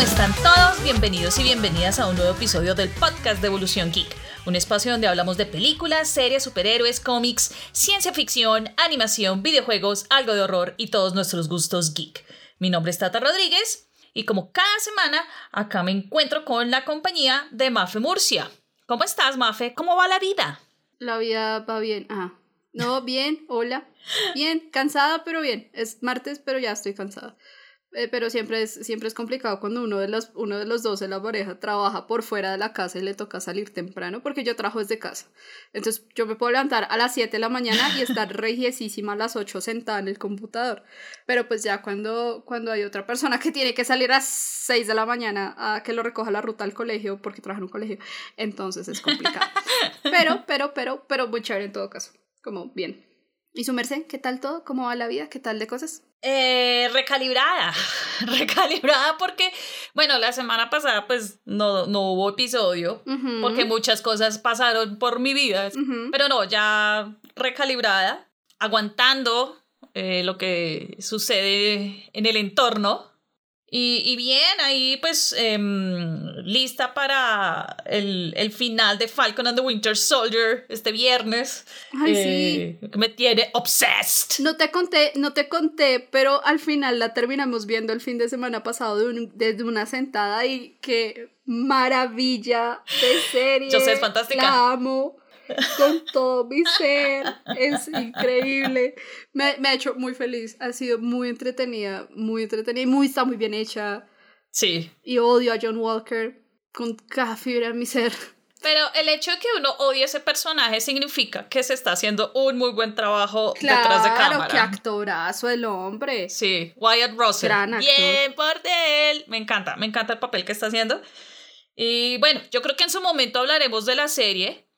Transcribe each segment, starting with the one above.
¿cómo están todos? Bienvenidos y bienvenidas a un nuevo episodio del podcast de Evolución Geek, un espacio donde hablamos de películas, series, superhéroes, cómics, ciencia ficción, animación, videojuegos, algo de horror y todos nuestros gustos geek. Mi nombre es Tata Rodríguez y como cada semana acá me encuentro con la compañía de Mafe Murcia. ¿Cómo estás, Mafe? ¿Cómo va la vida? La vida va bien. Ah, no, bien, hola. Bien, cansada, pero bien. Es martes, pero ya estoy cansada. Eh, pero siempre es, siempre es complicado cuando uno de, los, uno de los dos en la pareja trabaja por fuera de la casa y le toca salir temprano, porque yo trabajo desde casa. Entonces yo me puedo levantar a las 7 de la mañana y estar regiesísima a las 8 sentada en el computador. Pero pues ya cuando, cuando hay otra persona que tiene que salir a las 6 de la mañana a que lo recoja la ruta al colegio, porque trabaja en un colegio, entonces es complicado. Pero, pero, pero, pero muy chévere en todo caso. Como bien. ¿Y su merced? ¿Qué tal todo? ¿Cómo va la vida? ¿Qué tal de cosas? Eh, recalibrada, recalibrada porque, bueno, la semana pasada pues no, no hubo episodio porque muchas cosas pasaron por mi vida, pero no, ya recalibrada, aguantando eh, lo que sucede en el entorno y, bien, ahí pues em, lista para el, el, final de Falcon and the Winter Soldier este viernes. Ay, sí. Eh, me tiene obsessed. No te conté, no te conté, pero al final la terminamos viendo el fin de semana pasado desde una sentada y qué maravilla de serie. Yo sé, es fantástica. La amo con todo mi ser. Es increíble. Me, me, ha hecho muy feliz. Ha sido muy entretenida, muy entretenida y muy, está muy bien hecha. Sí. Y odio a John Walker con cada fibra en mi ser. Pero el hecho de que uno odie a ese personaje significa que se está haciendo un muy buen trabajo detrás de cámara. Claro, qué actorazo el hombre. Sí, Wyatt Russell. Gran actor. Bien por él. Me encanta, me encanta el papel que está haciendo. Y bueno, yo creo que en su momento hablaremos de la serie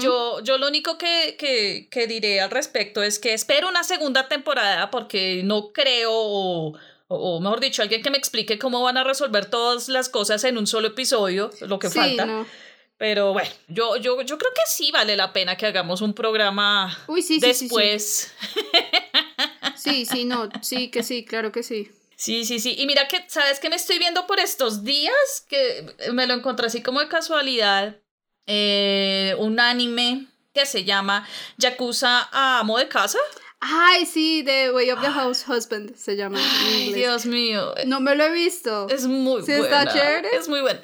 yo, yo lo único que, que, que, diré al respecto es que espero una segunda temporada porque no creo, o, o, mejor dicho, alguien que me explique cómo van a resolver todas las cosas en un solo episodio, lo que falta. Pero bueno, yo, yo, yo creo que sí vale la pena que hagamos un programa Uy, sí, después. Sí, sí, no, sí, que sí, claro que sí. Sí, sí, sí. Y mira que, ¿sabes qué me estoy viendo por estos días? Que me lo encontré así como de casualidad. Eh, un anime que se llama Yakuza a amo de casa. Ay, sí, The Way of the House Husband se llama. Ay, Dios mío. No me lo he visto. Es muy ¿Sí está chévere? Es muy bueno.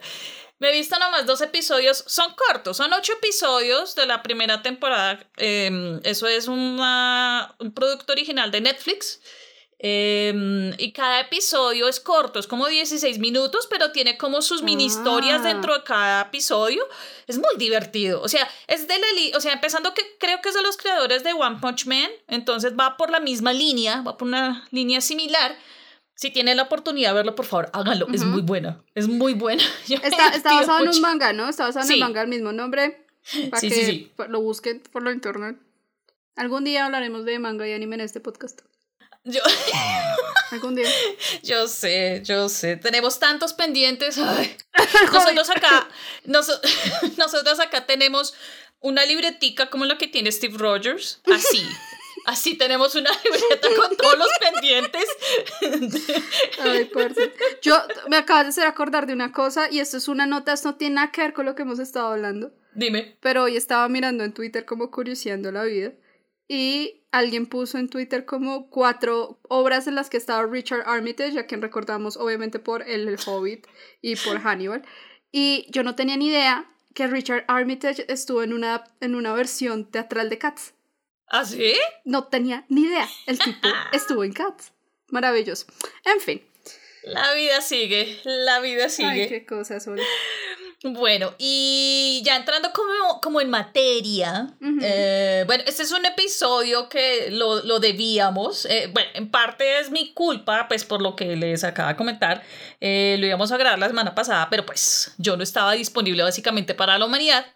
Me he visto nomás dos episodios, son cortos, son ocho episodios de la primera temporada. Em, eso es una, un producto original de Netflix. Em, y cada episodio es corto, es como 16 minutos, pero tiene como sus mini historias ah. dentro de cada episodio. Es muy divertido. O sea, es de la o sea, empezando que creo que es de los creadores de One Punch Man, entonces va por la misma línea, va por una línea similar. Si tienen la oportunidad de verlo, por favor, háganlo. Es muy buena. Es muy buena. está, está basado en un manga, ¿no? Está basado en el manga, el mismo nombre. Para sí, que sí, lo busquen por la internet. Algún día hablaremos de manga y anime en este podcast. Yo. Algún día. Yo sé, yo sé. Tenemos tantos pendientes. Nosotros acá, nosotros acá tenemos una libretica como la que tiene Steve Rogers. Así. Así tenemos una libreta con todos los pendientes. Ay, Yo me acabas de hacer acordar de una cosa y esto es una nota, esto no tiene nada que ver con lo que hemos estado hablando. Dime. Pero hoy estaba mirando en Twitter como curioseando la vida y alguien puso en Twitter como cuatro obras en las que estaba Richard Armitage, a quien recordamos obviamente por El Hobbit y por Hannibal. Y yo no tenía ni idea que Richard Armitage estuvo en una, en una versión teatral de Cats. ¿Ah, sí? No tenía ni idea. El tipo estuvo en Cats. Maravilloso. En fin. La vida sigue, la vida sigue. Ay, qué cosas son. Bueno, y ya entrando como, como en materia, eh, bueno, este es un episodio que lo, lo debíamos, eh, bueno, en parte es mi culpa, pues por lo que les acaba de comentar, eh, lo íbamos a grabar la semana pasada, pero pues yo no estaba disponible básicamente para la humanidad.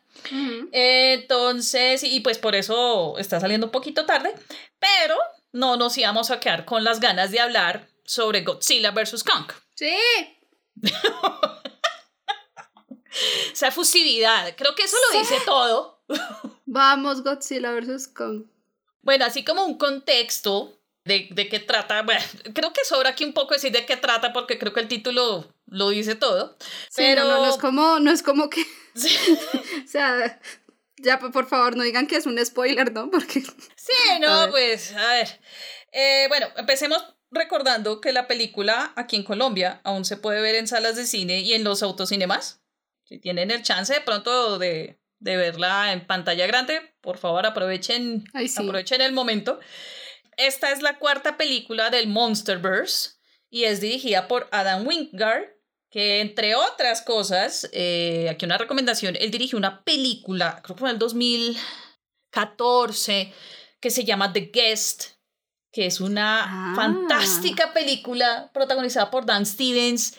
entonces, y pues por eso está saliendo un poquito tarde, pero no nos íbamos a quedar con las ganas de hablar sobre Godzilla vs. Kong. Sí. Esa efusividad, creo que eso lo dice todo. Vamos, Godzilla vs. Kong. Bueno, así como un contexto de, de qué trata, bueno, creo que sobra aquí un poco decir de qué trata porque creo que el título lo dice todo. Sí, pero no, no, no es como, no es como que. o sea, ya por favor, no digan que es un spoiler, ¿no? Porque. Sí, no, pues, a ver. Eh, bueno, empecemos recordando que la película aquí en Colombia aún se puede ver en salas de cine y en los autocinemas. Si tienen el chance de pronto de, de verla en pantalla grande, por favor aprovechen, Ay, sí. aprovechen el momento. Esta es la cuarta película del Monsterverse y es dirigida por Adam Wingard, que entre otras cosas, eh, aquí una recomendación, él dirigió una película, creo que fue en el 2014, que se llama The Guest, que es una Ah. fantástica película protagonizada por Dan Stevens.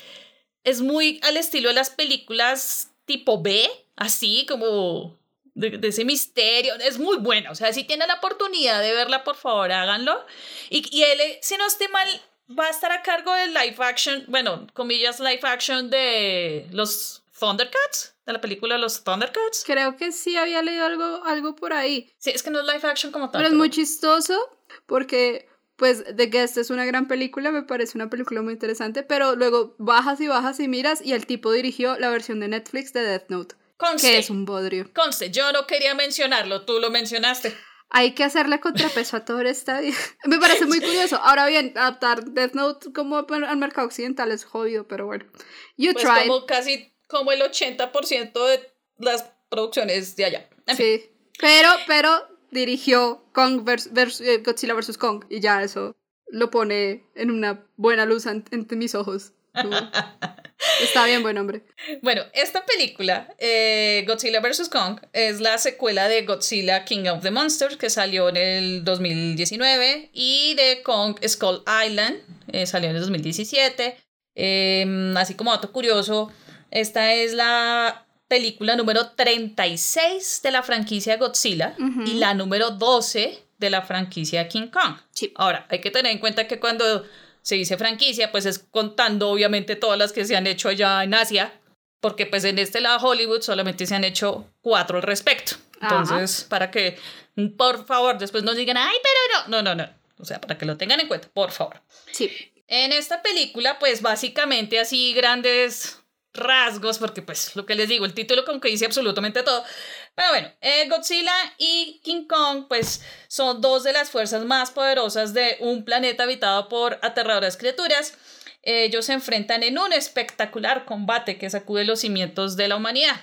Es muy al estilo de las películas tipo B, así como de, de ese misterio. Es muy buena. O sea, si tienen la oportunidad de verla, por favor, háganlo. Y, y él, eh, si no esté mal, va a estar a cargo del live action, bueno, comillas, live action de los Thundercats, de la película Los Thundercats. Creo que sí había leído algo, algo por ahí. Sí, es que no es live action como tal. Pero es muy chistoso porque, pues, The Guest es una gran película, me parece una película muy interesante, pero luego bajas y bajas y miras y el tipo dirigió la versión de Netflix de Death Note, Conste, que es un bodrio. conste, yo no quería mencionarlo, tú lo mencionaste. Hay que hacerle contrapeso a todo esta. Me parece muy curioso. Ahora bien, adaptar Death Note como al mercado occidental es jodido, pero bueno. You Pues tried. como casi como el 80% de las producciones de allá. En fin. Sí. Pero, pero dirigió Kong vers- vers- eh, Godzilla vs. Kong y ya eso lo pone en una buena luz ante, ante mis ojos. Está bien, buen hombre. Bueno, esta película, eh, Godzilla vs. Kong, es la secuela de Godzilla King of the Monsters, que salió en el 2019, y de Kong Skull Island, eh, salió en el 2017. Eh, así como dato curioso, esta es la película número 36 de la franquicia Godzilla Ujú. y la número 12 de la franquicia King Kong. Sí. Ahora, hay que tener en cuenta que cuando se dice franquicia, pues es contando obviamente todas las que se han hecho allá en Asia, porque pues en este lado Hollywood solamente se han hecho cuatro al respecto. Ajá. Entonces, para que, por favor, después nos digan, ay, pero no, no, no, no. O sea, para que lo tengan en cuenta, por favor. Sí. En esta película, pues básicamente así grandes rasgos, porque pues lo que les digo, el título como que dice absolutamente todo. Pero bueno, eh, Godzilla y King Kong pues son dos de las fuerzas más poderosas de un planeta habitado por aterradoras criaturas. Ellos se enfrentan en un espectacular combate que sacude los cimientos de la humanidad.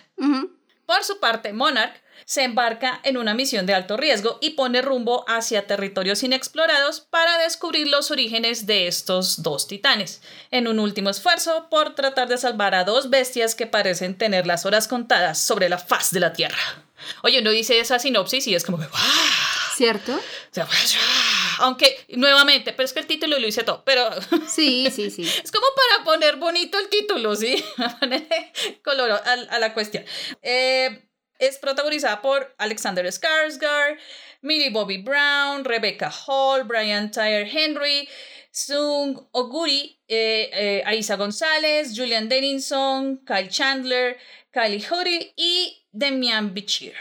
Por su parte, Monarch se embarca en una misión de alto riesgo y pone rumbo hacia territorios inexplorados para descubrir los orígenes de estos dos titanes, en un último esfuerzo por tratar de salvar a dos bestias que parecen tener las horas contadas sobre la faz de la Tierra. Oye, uno dice esa sinopsis y es como que ¡guau! ¿Cierto? O sea, ¡guau! Aunque, nuevamente, pero es que el título lo dice todo, pero Sí, sí, sí. es como para poner bonito el título, ¿sí? Para ponerle color a, a la cuestión. Eh, es protagonizada por Alexander Skarsgård, Millie Bobby Brown, Rebecca Hall, Brian Tyler Henry, Sung Oguri, eh, eh, González, Julian Dennison, Kyle Chandler, Kylie Hurry y Demian Bichir.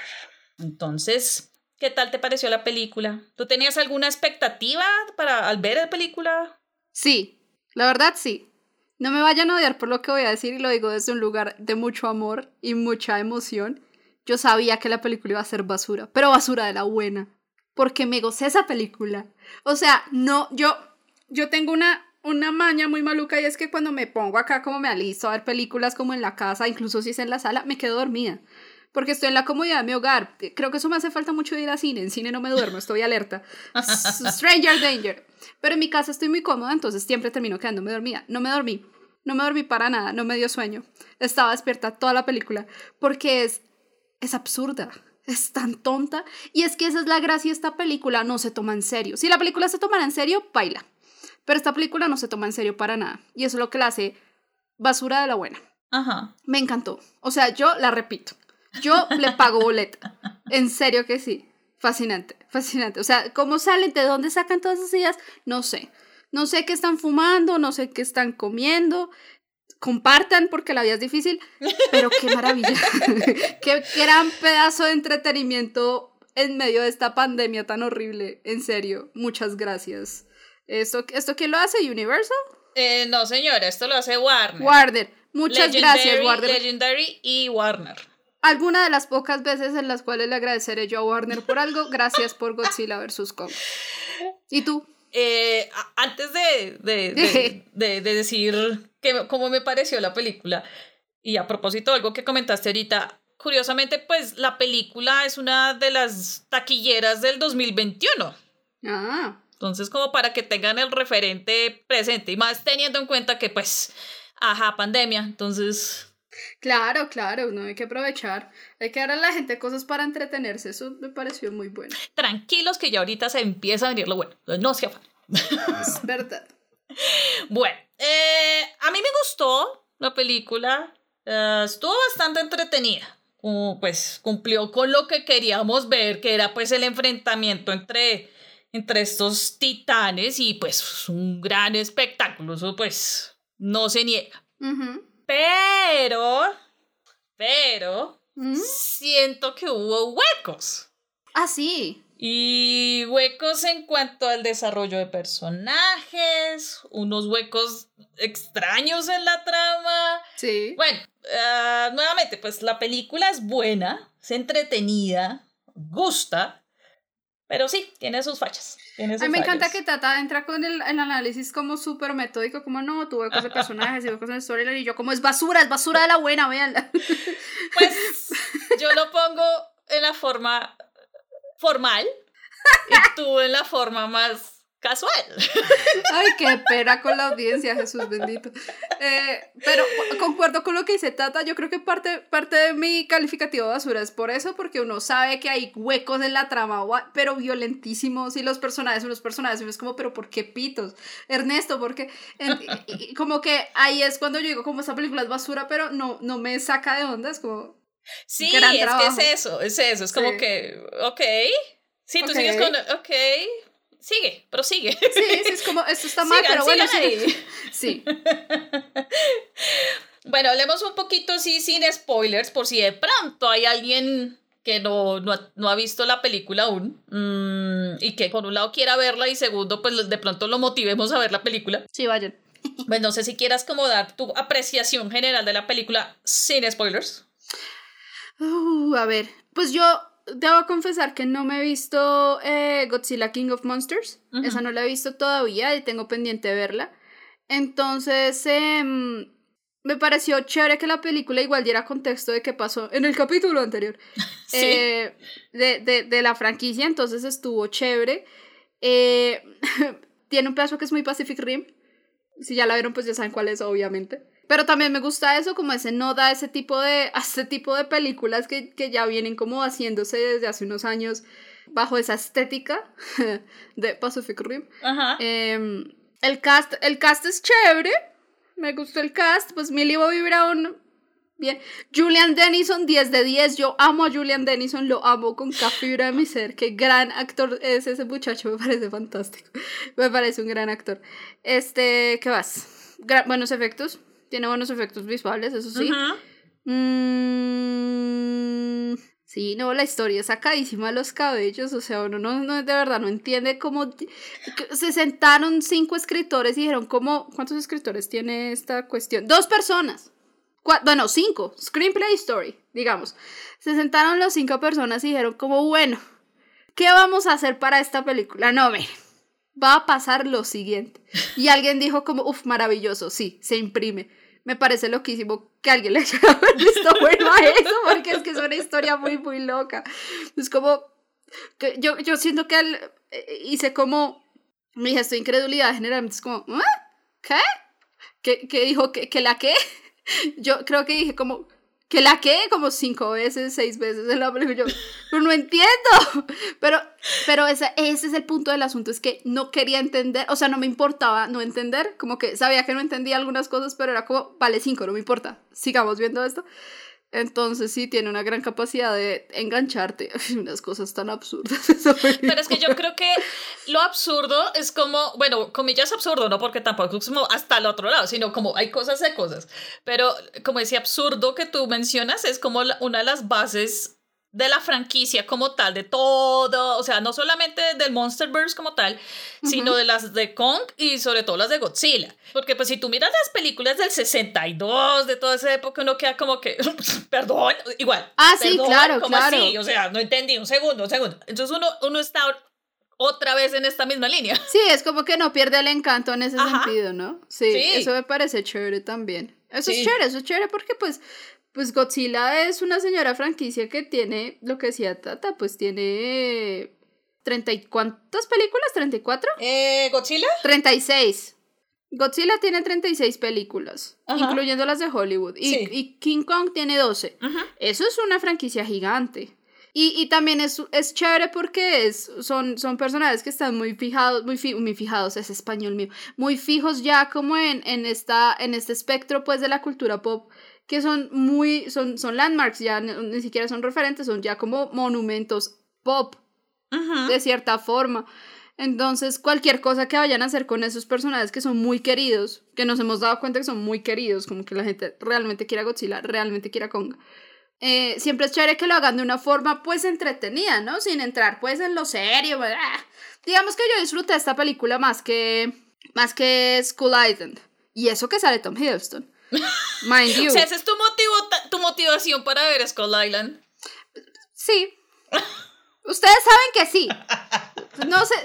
Entonces, ¿qué tal te pareció la película? ¿Tú tenías alguna expectativa para al ver la película? Sí, la verdad sí. No me vayan a odiar por lo que voy a decir y lo digo desde un lugar de mucho amor y mucha emoción. Yo sabía que la película iba a ser basura, pero basura de la buena, porque me gocé esa película. O sea, no, yo, yo tengo una, una maña muy maluca y es que cuando me pongo acá como me alisto a ver películas como en la casa, incluso si es en la sala, me quedo dormida. Porque estoy en la comodidad de mi hogar. Creo que eso me hace falta mucho ir al cine. En cine no me duermo, estoy alerta. Stranger Danger. Pero en mi casa estoy muy cómoda, entonces siempre termino quedándome dormida. No me dormí. No me dormí para nada, no me dio sueño. Estaba despierta toda la película. Porque es, es absurda. Es tan tonta. Y es que esa es la gracia esta película. No se toma en serio. Si la película se tomara en serio, baila. Pero esta película no se toma en serio para nada. Y eso es lo que la hace basura de la buena. Ajá. Me encantó. O sea, yo la repito. Yo le pago boleta. En serio que sí. Fascinante, fascinante. O sea, ¿cómo salen? ¿De dónde sacan todas esas ideas? No sé. No sé qué están fumando, no sé qué están comiendo. Compartan porque la vida es difícil, pero qué maravilla. qué gran pedazo de entretenimiento en medio de esta pandemia tan horrible. En serio, muchas gracias. ¿Esto, esto quién lo hace? ¿Universal? Eh, no, señora, esto lo hace Warner. Warner. Muchas gracias, Warner. Legendary y Warner. Alguna de las pocas veces en las cuales le agradeceré yo a Warner por algo, gracias por Godzilla vs. Kong. ¿Y tú? Eh, antes de, de, de, de, decir que, cómo me pareció la película, y a propósito de algo que comentaste ahorita, curiosamente, pues la película es una de las taquilleras del 2021. Ah. Entonces, como para que tengan el referente presente, y más teniendo en cuenta que, pues, ajá, pandemia, entonces... Claro, claro, no hay que aprovechar. Hay que dar a la gente cosas para entretenerse. Eso me pareció muy bueno. Tranquilos que ya ahorita se empieza a venir lo bueno. No se afán. Es verdad. bueno, eh, a mí me gustó la película. Eh, estuvo bastante entretenida. pues cumplió con lo que queríamos ver, que era pues el enfrentamiento entre, entre estos titanes y pues un gran espectáculo. Eso pues no se niega. Pero, pero, ¿Mm? siento que hubo huecos. Ah, sí. Y huecos en cuanto al desarrollo de personajes, unos huecos extraños en la trama. Sí. Bueno, ah, nuevamente, pues la película es buena, es entretenida, gusta, pero sí, tiene sus fallas. Tiene sus A mí me encanta que Tata entra con el, el análisis como súper metódico, como no, tuve cosas de personajes y huecos en storyline, y yo como es basura, es basura de la buena, véanla. Pues yo lo pongo en la forma formal y tú en la forma más casual. Ay, qué pena con la audiencia, Jesús bendito. Eh, pero concuerdo con lo que dice Tata, yo creo que parte, parte de mi calificativo de basura es por eso, porque uno sabe que hay huecos en la trama, pero violentísimos, y los personajes, unos personajes, uno es como, pero ¿por qué pitos? Ernesto, porque como que ahí es cuando yo digo, como esta película es basura, pero no, no me saca de onda, es como... Sí, es trabajo. que es eso, es eso, es como Sí. que, ok, sí, tú Ok. sigues con, ok, sigue, prosigue. Sí, sí, es como, esto está mal, Sigan, pero bueno, ahí. Sí. Bueno, hablemos un poquito, sí, sin spoilers, por si de pronto hay alguien que no, no, ha, no ha visto la película aún mm, y que por un lado quiera verla y segundo, pues de pronto lo motivemos a ver la película. Sí, vayan. Pues no sé si quieras como dar tu apreciación general de la película sin spoilers. Uh, a ver, pues yo debo confesar que no me he visto eh, Godzilla King of Monsters. Esa no la he visto todavía y tengo pendiente de verla. Entonces, em, me pareció chévere que la película igual diera contexto de qué pasó en el capítulo anterior Sí. eh, de, de, de la franquicia. Entonces estuvo chévere. Eh, tiene un pedazo que es muy Pacific Rim. Si ya la vieron, pues ya saben cuál es, obviamente. Pero también me gusta eso, como ese no da ese tipo de, a ese tipo de películas que, que ya vienen como haciéndose desde hace unos años bajo esa estética de Pacific Rim. Ajá. Em, el, cast, el cast es chévere, me gustó el cast, pues Millie Bobby Brown, bien. Julian Dennison, 10 de 10, yo amo a Julian Dennison, lo amo con cada fibra de mi ser, qué gran actor es ese muchacho, me parece fantástico, me parece un gran actor. Este, ¿qué más? Gra- buenos efectos, tiene buenos efectos visuales, eso sí. Mm, sí, no, la historia es sacadísima de los cabellos, o sea, uno no, no de verdad no entiende cómo se sentaron cinco escritores y dijeron cómo, ¿cuántos escritores tiene esta cuestión? Dos personas. Cua- bueno, cinco, screenplay story, digamos. Se sentaron las cinco personas y dijeron como, bueno, ¿qué vamos a hacer para esta película? No, miren, va a pasar lo siguiente. Y alguien dijo como, uff, maravilloso, sí, se imprime. Me parece loquísimo que alguien le haya visto bueno a eso, porque es que es una historia muy, muy loca. Es como, que yo, yo siento que él eh, hice como, mi gesto de incredulidad generalmente es como, ¿ah? ¿qué? ¿Qué, qué dijo? ¿Que, ¿Que la qué? Yo creo que dije como, ¿que la qué? Como cinco veces, seis veces en la película. Pero no entiendo. Pero, pero ese, ese es el punto del asunto, es que no quería entender, o sea, no me importaba no entender, como que sabía que no entendía algunas cosas, pero era como, vale, cinco, no me importa, sigamos viendo esto. Entonces sí, tiene una gran capacidad de engancharte. Unas cosas tan absurdas. Pero es que yo creo que lo absurdo es como, bueno, comillas absurdo, no porque tampoco es como hasta el otro lado, sino como hay cosas de cosas. Pero como ese absurdo que tú mencionas es como una de las bases de la franquicia como tal, de todo, o sea, no solamente del Monsterverse como tal, sino de las de Kong y sobre todo las de Godzilla. Porque pues si tú miras las películas del 62, de toda esa época, uno queda como que, perdón, igual. Ah, sí, claro, ¿cómo claro. así? O sea, no entendí, un segundo, un segundo. Entonces uno, uno está otra vez en esta misma línea. Sí, es como que no pierde el encanto en ese Ajá. sentido, ¿no? Sí, Sí. eso me parece chévere también. Eso Sí. es chévere, eso es chévere porque pues, pues Godzilla es una señora franquicia que tiene, lo que decía Tata, pues tiene... ¿30 y cuántas películas? ¿34? Eh, ¿Godzilla? 36. Godzilla tiene 36 películas, Ajá. incluyendo las de Hollywood. Y, Sí. y King Kong tiene 12. Eso es una franquicia gigante. Y, y también es, es chévere porque es, son, son personajes que están muy fijados, muy, fi- muy fijados, es español mío, muy fijos ya como en, en, esta, en este espectro pues de la cultura pop, que son muy, son, son landmarks, ya ni, ni siquiera son referentes, son ya como monumentos pop Ujú. de cierta forma. Entonces, cualquier cosa que vayan a hacer con esos personajes que son muy queridos, que nos hemos dado cuenta que son muy queridos, como que la gente realmente quiere a Godzilla, realmente quiere a Kong. eh, siempre es chévere que lo hagan de una forma pues entretenida, ¿no? Sin entrar pues en lo serio. ah. Digamos que yo disfruté esta película más que más que School Island. Y eso que sale Tom Hiddleston. Mind you. O sea, es tu, motivo, tu motivación para ver Skull Island. Sí. Ustedes saben que sí. No sé.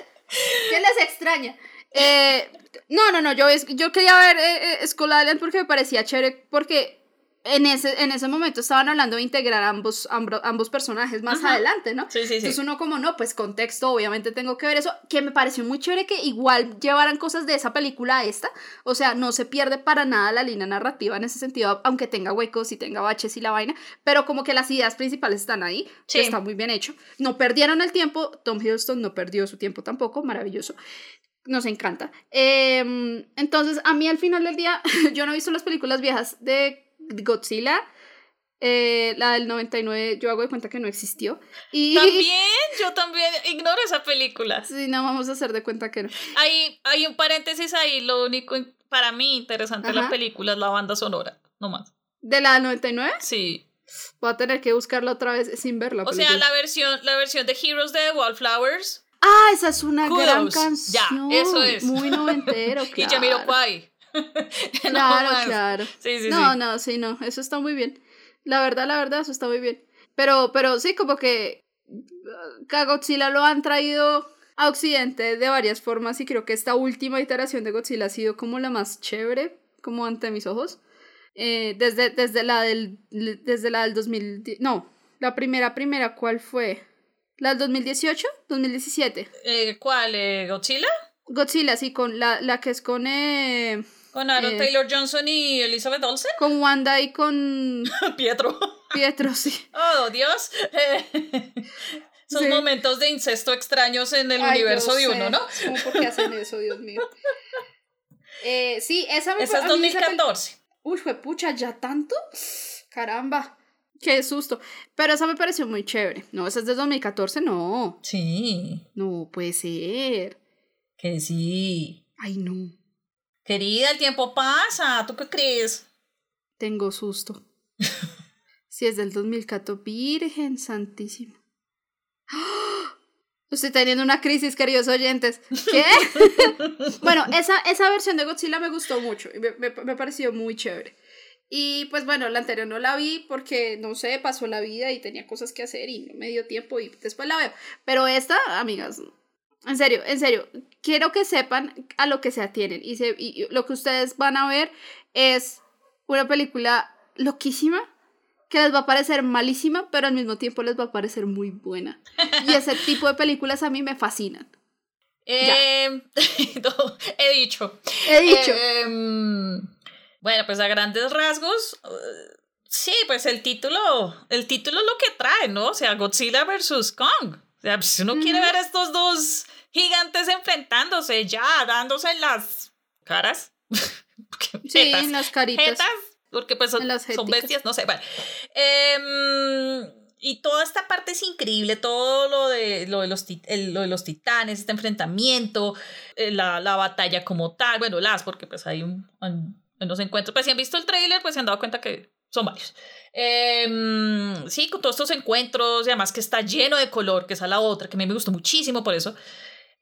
¿Qué les extraña? Eh, no, no, no. Yo, yo quería ver eh, eh, Skull Island porque me parecía chévere. Porque en ese, en ese momento estaban hablando de integrar ambos, ambro- ambos personajes más Ajá. adelante, ¿no? Sí, sí, sí. Entonces uno como, no, pues contexto, obviamente tengo que ver eso, que me pareció muy chévere que igual llevaran cosas de esa película a esta, o sea, no se pierde para nada la línea narrativa en ese sentido, aunque tenga huecos y tenga baches y la vaina, pero como que las ideas principales están ahí, Sí. que está muy bien hecho, no perdieron el tiempo, Tom Hiddleston no perdió su tiempo tampoco, maravilloso. Nos encanta. Em, entonces, a mí al final del día, yo no he visto las películas viejas de Godzilla. eh, la del 99, yo hago de cuenta que no existió. Y También, yo también ignoro esa película. Sí, no vamos a hacer de cuenta que no. Hay, hay un paréntesis ahí, lo único para mí interesante de la película es la banda sonora, no más. ¿De la del 99? Sí. Voy a tener que buscarla otra vez sin verla. O sea, la versión, la versión de Heroes de Wallflowers Ah, esa es una gran Kudos. Ya, canción. eso es. Muy noventero, y claro. Jamiroquai. No Claro, más. claro. Sí, sí, no, sí. no, sí, no. Eso está muy bien. La verdad, la verdad, eso está muy bien. Pero, pero sí, como que uh, a Godzilla lo han traído a Occidente de varias formas y creo que esta última iteración de Godzilla ha sido como la más chévere, como ante mis ojos. Eh, desde, desde, la del, desde la del 2010, no, la primera, primera, ¿cuál fue? ¿La del 2018? ¿2017? Eh, ¿Cuál? eh, ¿Godzilla? Godzilla, sí, con la, la que es con, eh, Con Aaron Eh. Taylor Johnson y Elizabeth Olsen. con Wanda y con Pietro. Pietro, sí. Oh, Dios. Eh, Sí. momentos de incesto extraños en el Ay, universo de uno. ¿no? ¿Cómo por qué hacen eso, Dios mío? Eh, sí, esa me Esa es a mí esa peli- 2014. Uy, fue pucha, ¿ya tanto? Caramba. Qué susto. Pero esa me pareció muy chévere. No, esa es de 2014, no. Sí, No puede ser. que sí. Ay, no. Querida, el tiempo pasa. ¿Tú qué crees? Tengo susto. Si es del 2014, Virgen Santísima. ¡Ah! Estoy teniendo una crisis, queridos oyentes. ¿Qué? bueno, esa, esa versión de Godzilla me gustó mucho me, me, me pareció muy chévere. Y pues bueno, la anterior no la vi porque, no sé, pasó la vida y tenía cosas que hacer y no me dio tiempo y después la veo. Pero esta, amigas, en serio, en serio, quiero que sepan a lo que se atienen y, se, y lo que ustedes van a ver es una película loquísima que les va a parecer malísima, pero al mismo tiempo les va a parecer muy buena. Y ese tipo de películas a mí me fascinan. Eh, no, he dicho. He dicho. Em, bueno, pues a grandes rasgos, eh, sí, pues el título, el título es lo que trae, ¿no? O sea, Godzilla versus Kong. O sea, pues, uno quiere ver a estos dos gigantes enfrentándose ya, dándose en las caras. sí, Jetas. en las caritas. Jetas, porque pues son, bestias, no sé. Em, y toda esta parte es increíble, todo lo de, lo de, los, tit- el- lo de los titanes, este enfrentamiento, eh, la, la batalla como tal, bueno, las, porque pues hay un, un- unos encuentros, pues si han visto el tráiler, pues se han dado cuenta que son varios. Em, sí, con todos estos encuentros, y además que está lleno de color, que es a la otra, que a mí me gustó muchísimo por eso.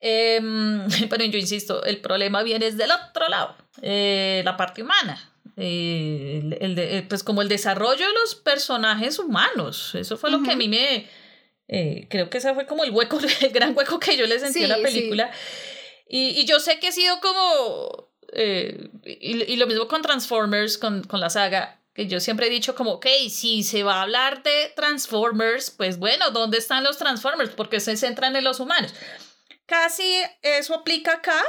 Em, pero yo insisto, el problema viene del otro lado, eh, la parte humana. Eh, el, de, eh, pues como el desarrollo de los personajes humanos. Eso fue lo que a mí me... creo que ese fue como el hueco, el gran hueco que yo le sentí a la película. Y, y, yo sé que he sido como... Y, y, lo mismo con Transformers, con, con la saga yo siempre he dicho como, ok, si se va a hablar de Transformers, pues bueno, ¿dónde están los Transformers? Porque se centran en los humanos. Casi eso aplica acá,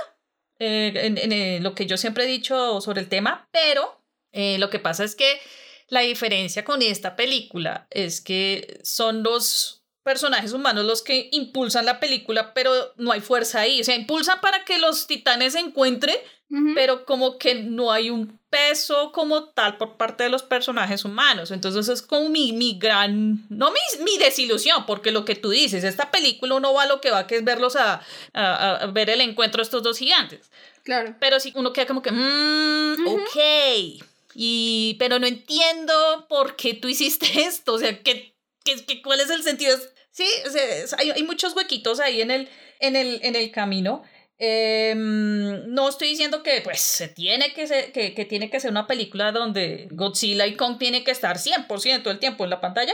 eh, en, en, lo que yo siempre he dicho sobre el tema, pero eh, lo que pasa es que la diferencia con esta película es que son los personajes humanos los que impulsan la película, pero no hay fuerza ahí. O sea, impulsan para que los titanes se encuentren, pero como que no hay un peso como tal por parte de los personajes humanos. Entonces es como mi, mi gran, no mi, mi desilusión, porque lo que tú dices, esta película uno va a lo que va, que es verlos a, a, a ver el encuentro de estos dos gigantes. Claro. Pero si uno queda como que, mmm, ok, y, pero no entiendo por qué tú hiciste esto, o sea, ¿qué, qué, cuál es el sentido? Sí, o sea, hay, hay, muchos huequitos ahí en el, en el, en el camino. Eh, no estoy diciendo que pues se tiene que, ser, que, que, tiene que ser una película donde Godzilla y Kong tiene que estar 100% del tiempo en la pantalla,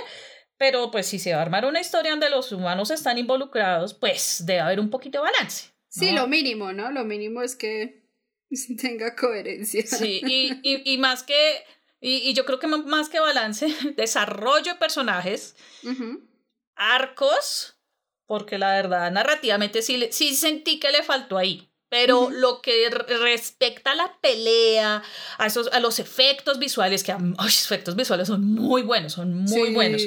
pero pues si se va a armar una historia donde los humanos están involucrados, pues debe haber un poquito de balance. ¿no? Sí, lo mínimo, ¿no? Lo mínimo es que tenga coherencia. Sí, y, y, y más que, y, y, yo creo que más que balance, desarrollo de personajes, uh -huh. arcos, porque la verdad, narrativamente sí, sí sentí que le faltó ahí. Pero uh -huh. lo que respecta a la pelea, a, esos, a los efectos visuales, que los efectos visuales son muy buenos, son muy sí. buenos.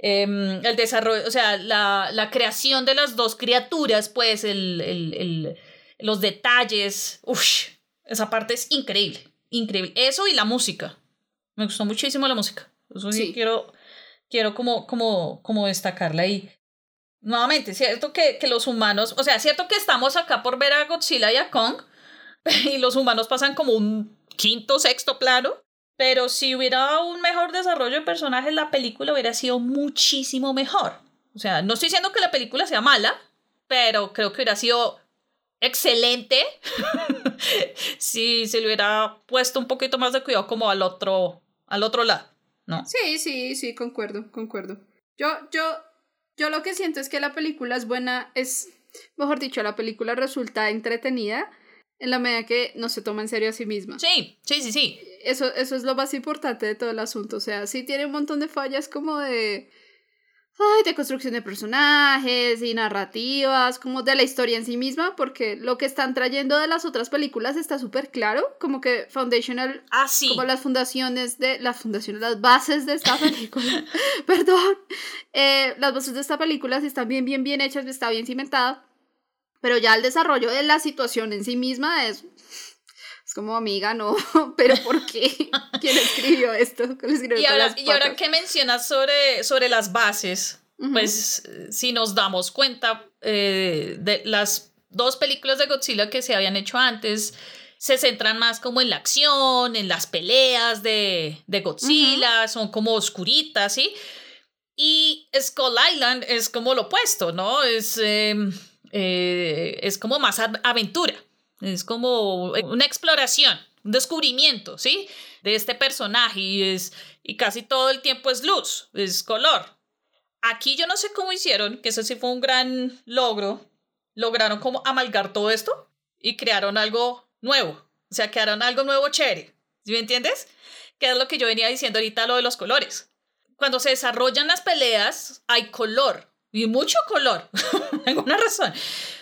Eh, el desarrollo, o sea, la, la, creación de las dos criaturas, pues, el, el, el los detalles, uff, esa parte es increíble, increíble. Eso y la música. Me gustó muchísimo la música. Eso sí, quiero, quiero como, como, como destacarla ahí. Nuevamente, cierto que, que los humanos, o sea, cierto que estamos acá por ver a Godzilla y a Kong, y los humanos pasan como un quinto, sexto plano, pero si hubiera un mejor desarrollo de personajes, la película hubiera sido muchísimo mejor. O sea, no estoy diciendo que la película sea mala, pero creo que hubiera sido excelente si se le hubiera puesto un poquito más de cuidado como al otro, al otro lado, ¿no? Sí, sí, sí, concuerdo, concuerdo. Yo, yo, yo lo que siento es que la película es buena, es, mejor dicho, la película resulta entretenida en la medida que no se toma en serio a sí misma. Sí, sí, sí, sí. Eso, eso es lo más importante de todo el asunto. O sea, sí tiene un montón de fallas como de ay, de construcción de personajes y narrativas, como de la historia en sí misma, porque lo que están trayendo de las otras películas está súper claro, como que Foundational, ah, sí. como las fundaciones de, las fundaciones, las bases de esta película, perdón, eh, las bases de esta película están bien, bien, bien hechas, está bien cimentada, pero ya el desarrollo de la situación en sí misma es como amiga, no, pero ¿por qué? ¿Quién escribió esto? ¿Quién escribió y, ahora, y ahora que mencionas sobre, sobre las bases, uh -huh. pues si nos damos cuenta eh, de las dos películas de Godzilla que se habían hecho antes, se centran más como en la acción, en las peleas de, de Godzilla, uh -huh. son como oscuritas, ¿sí? Y Skull Island es como lo opuesto, ¿no? Es, eh, eh, es como más aventura. Es como una exploración, un descubrimiento, ¿sí? De este personaje y, es, y casi todo el tiempo es luz, es color. Aquí yo no sé cómo hicieron, que ese sí fue un gran logro. Lograron como amalgar todo esto y crearon algo nuevo. O sea, crearon algo nuevo chévere. ¿Sí me entiendes? Que es lo que yo venía diciendo ahorita, lo de los colores. Cuando se desarrollan las peleas, hay color. Y mucho color. alguna razón.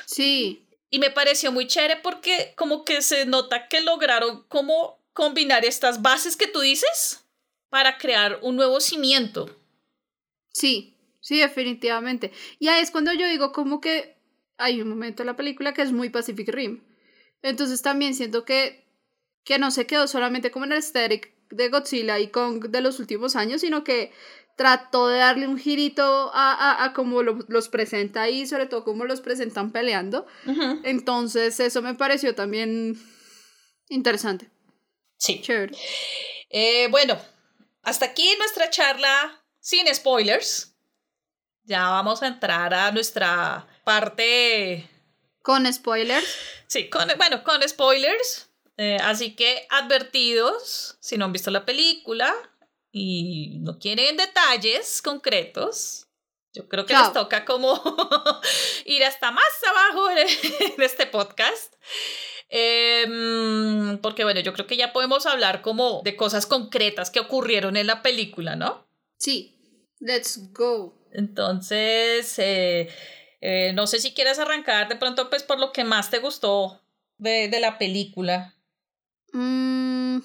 Sí. Y me pareció muy chévere porque como que se nota que lograron como combinar estas bases que tú dices para crear un nuevo cimiento. Sí, sí, definitivamente. Y ahí es cuando yo digo como que hay un momento en la película que es muy Pacific Rim. Entonces también siento que, que no se quedó solamente como en el aesthetic de Godzilla y Kong de los últimos años, sino que trató de darle un girito a, a, a cómo lo, los presenta ahí, sobre todo cómo los presentan peleando. Uh -huh. Entonces, eso me pareció también interesante. Sí. Chévere. Eh, bueno, hasta aquí nuestra charla sin spoilers. Ya vamos a entrar a nuestra parte... Con spoilers. Sí, con, bueno, con spoilers. Eh, así que advertidos, si no han visto la película y no quieren detalles concretos, yo creo que les toca como ir hasta más abajo en, este podcast. Em, porque bueno, yo creo que ya podemos hablar como de cosas concretas que ocurrieron en la película, ¿no? Sí, let's go. Entonces, eh, eh, no sé si quieres arrancar de pronto pues por lo que más te gustó de, de la película. Mm,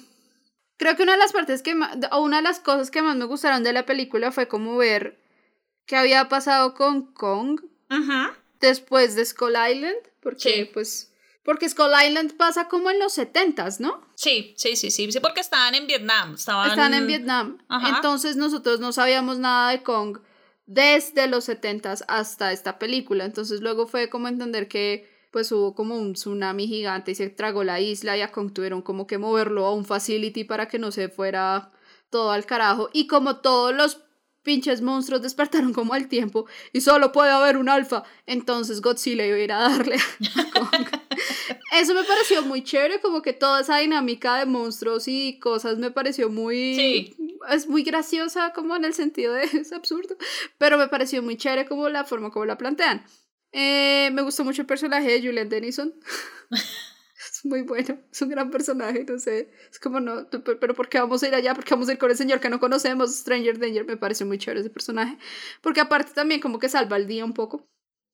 creo que una de las partes que o una de las cosas que más me gustaron de la película fue como ver qué había pasado con Kong después de Skull Island, porque pues porque Skull Island pasa como en los setentas, ¿no? Sí, sí, sí, sí, sí, porque estaban en Vietnam. Estaban, estaban en Vietnam. Entonces nosotros no sabíamos nada de Kong desde los setentas hasta esta película. Entonces luego fue como entender que pues hubo como un tsunami gigante y se tragó la isla y a Kong tuvieron como que moverlo a un facility para que no se fuera todo al carajo. Y como todos los pinches monstruos despertaron como al tiempo y solo puede haber un alfa. Entonces Godzilla iba a ir a darle a Kong. Eso me pareció muy chévere, como que toda esa dinámica de monstruos y cosas me pareció muy... Sí. Es muy graciosa como en el sentido de es absurdo, pero me pareció muy chévere como la forma como la plantean. Eh, me gustó mucho el personaje de Julian Dennison. es muy bueno, es un gran personaje, no sé, es como no, pero ¿por qué vamos a ir allá? ¿Por qué vamos a ir con el señor que no conocemos? Stranger Danger, me pareció muy chévere ese personaje, porque aparte también como que salva el día un poco,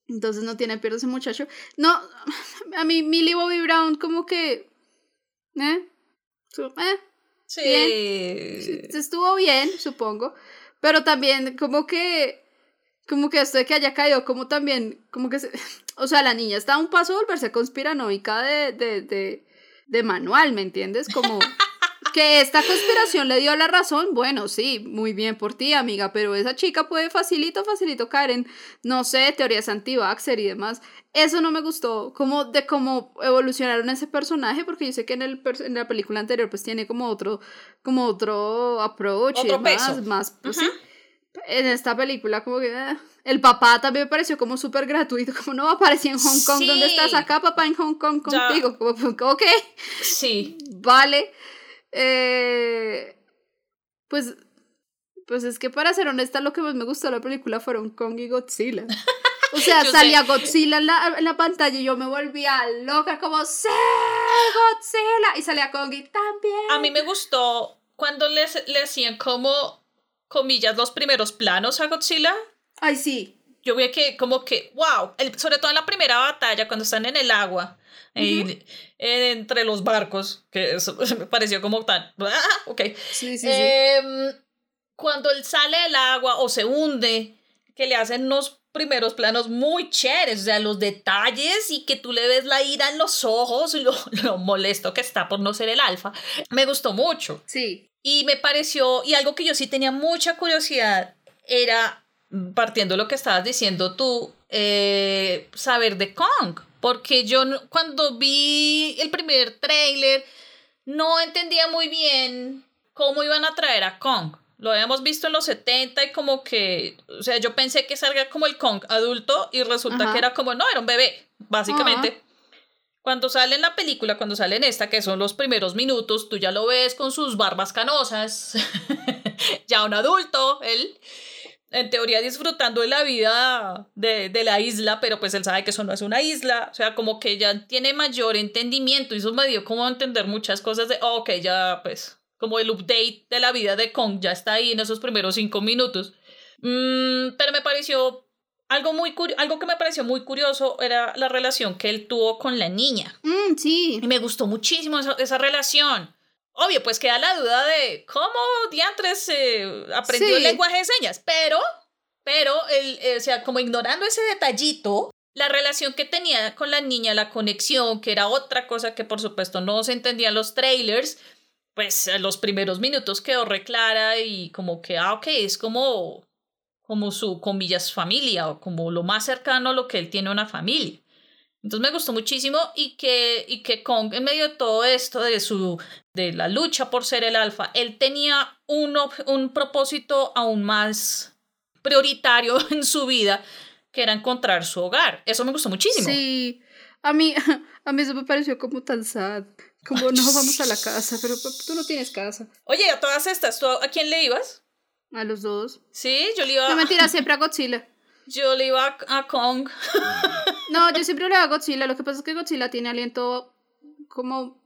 entonces no tiene pierde ese muchacho. No, a mí Millie Bobby Brown como que, ¿eh? ¿Eh? Sí. Estuvo bien, supongo, pero también como que como que esto de que haya caído, como también, como que, se, o sea, la niña está a un paso de volverse conspiranoica de, de, de, de manual, ¿me entiendes? Como que esta conspiración le dio la razón, bueno, sí, muy bien por ti, amiga, pero esa chica puede facilito, facilito caer en, no sé, teorías anti-vaxxer y demás. Eso no me gustó, como de cómo evolucionaron ese personaje, porque yo sé que en, el, en la película anterior pues tiene como otro, como otro approach otro y demás, más, pues, sí en esta película como que ah, el papá también me pareció como súper gratuito, como no aparecía en Hong Kong, ¿dónde estás acá papá en Hong Kong contigo? Como, ok, sí, vale, eh, pues, pues es que para ser honesta lo que más me gustó de la película fueron Kong y Godzilla. O sea, salía Godzilla en la, en la, pantalla y yo me volvía loca como ¡Sí! Godzilla y salía Kong y también. A mí me gustó cuando le hacían como comillas, los primeros planos a Godzilla. Ay, sí. Yo vi que, como que, wow, sobre todo en la primera batalla, cuando están en el agua, entre los barcos, que eso me pareció como tan, ah, ok. Sí, sí, em, Cuando él sale del agua o se hunde, que le hacen unos primeros planos muy chéveres, o sea, los detalles y que tú le ves la ira en los ojos, lo, lo molesto que está por no ser el alfa, me gustó mucho. Sí. Y me pareció, y algo que yo sí tenía mucha curiosidad era, partiendo de lo que estabas diciendo tú, eh, saber de Kong. Porque yo cuando vi el primer trailer no entendía muy bien cómo iban a traer a Kong. Lo habíamos visto en los 70 y como que, o sea, yo pensé que salga como el Kong adulto y resulta que era como, no, era un bebé, básicamente. Cuando sale en la película, cuando sale en esta, que son los primeros minutos, tú ya lo ves con sus barbas canosas, ya un adulto, él, en teoría disfrutando de la vida de, de, la isla, pero pues él sabe que eso no es una isla, o sea, como que ya tiene mayor entendimiento y eso me dio como entender muchas cosas de, ok, ya pues, como el update de la vida de Kong ya está ahí en esos primeros cinco minutos. Mm, pero me pareció algo, muy algo que me pareció muy curioso era la relación que él tuvo con la niña. Mm, sí. Y me gustó muchísimo esa, relación. Obvio, pues queda la duda de cómo Diantres eh, aprendió el lenguaje de señas, pero, pero, el, eh, o sea, como ignorando ese detallito, la relación que tenía con la niña, la conexión, que era otra cosa que por supuesto no se entendía en los trailers, pues en los primeros minutos quedó reclara y como que, ah, ok, es como como su, comillas, familia o como lo más cercano a lo que él tiene una familia. Entonces me gustó muchísimo y que, y que Kong, en medio de todo esto, de, su, de la lucha por ser el alfa, él tenía un, un propósito aún más prioritario en su vida, que era encontrar su hogar. Eso me gustó muchísimo. Sí, a mí, a mí eso me pareció como tan sad. Como, no, vamos a la casa, pero tú no tienes casa. Oye, a todas estas, ¿tú a quién le ibas? A los dos. Sí, yo le iba No, mentira, siempre a Godzilla. Yo le iba a, Kong. No, yo siempre le iba a Godzilla. Lo que pasa es que Godzilla tiene aliento como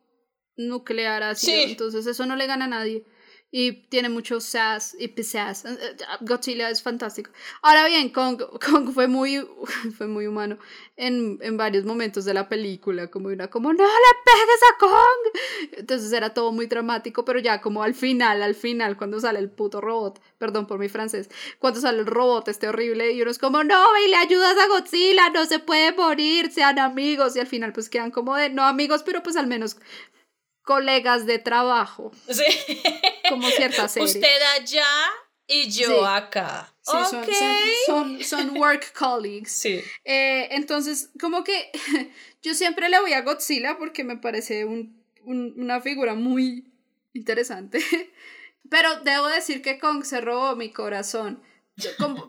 nuclear así. Entonces eso no le gana a nadie y tiene mucho sass y pisass. Eh, eh, Godzilla es fantástico. Ahora bien, Kong, Kong fue, muy, fue muy humano en, en, varios momentos de la película, como una como, no le pegues a Kong. Entonces era todo muy dramático, pero ya como al final, al final, cuando sale el puto robot, perdón por mi francés, cuando sale el robot este horrible y uno es como, no, y le ayudas a Godzilla, no se puede morir, sean amigos. Y al final pues quedan como de, no amigos, pero pues al menos colegas de trabajo. Sí. Como cierta serie. Usted allá y yo acá. Sí, son, son, work colleagues. Sí. Eh, entonces, como que yo siempre le voy a Godzilla porque me parece un, una figura muy interesante. Pero debo decir que Kong se robó mi corazón.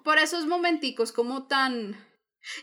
por esos momenticos como tan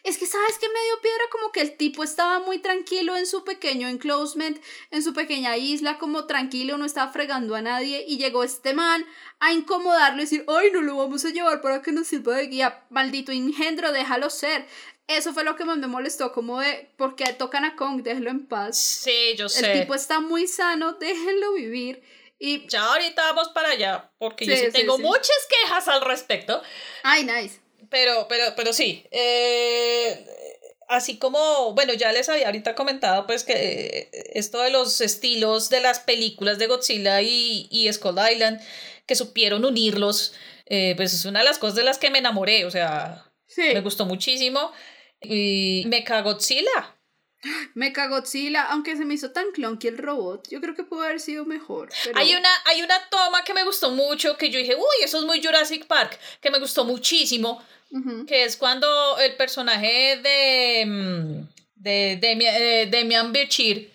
es que, ¿sabes qué me dio piedra? Como que el tipo estaba muy tranquilo en su pequeño enclosement, en su pequeña isla, como tranquilo, no estaba fregando a nadie, y llegó este man a incomodarlo y decir, ay, no lo vamos a llevar para que nos sirva de guía, maldito engendro, déjalo ser. Eso fue lo que más me molestó, como de, porque tocan a Kong, déjelo en paz. Sí, yo sé. El tipo está muy sano, déjenlo vivir. Y... Ya ahorita vamos para allá, porque yo sí tengo muchas quejas al respecto. Ay, nice. Pero, pero, pero sí. Eh, así como, bueno, ya les había ahorita comentado, pues que eh, esto de los estilos de las películas de Godzilla y, y Skull Island, que supieron unirlos, eh, pues es una de las cosas de las que me enamoré, o sea, me gustó muchísimo. Y Mecha Godzilla. Mecha Godzilla, aunque se me hizo tan clunky el robot, yo creo que pudo haber sido mejor. Hay, una, hay una toma que me gustó mucho, que yo dije, uy, eso es muy Jurassic Park, que me gustó muchísimo, que es cuando el personaje de, mm, de, de, Demian Bichir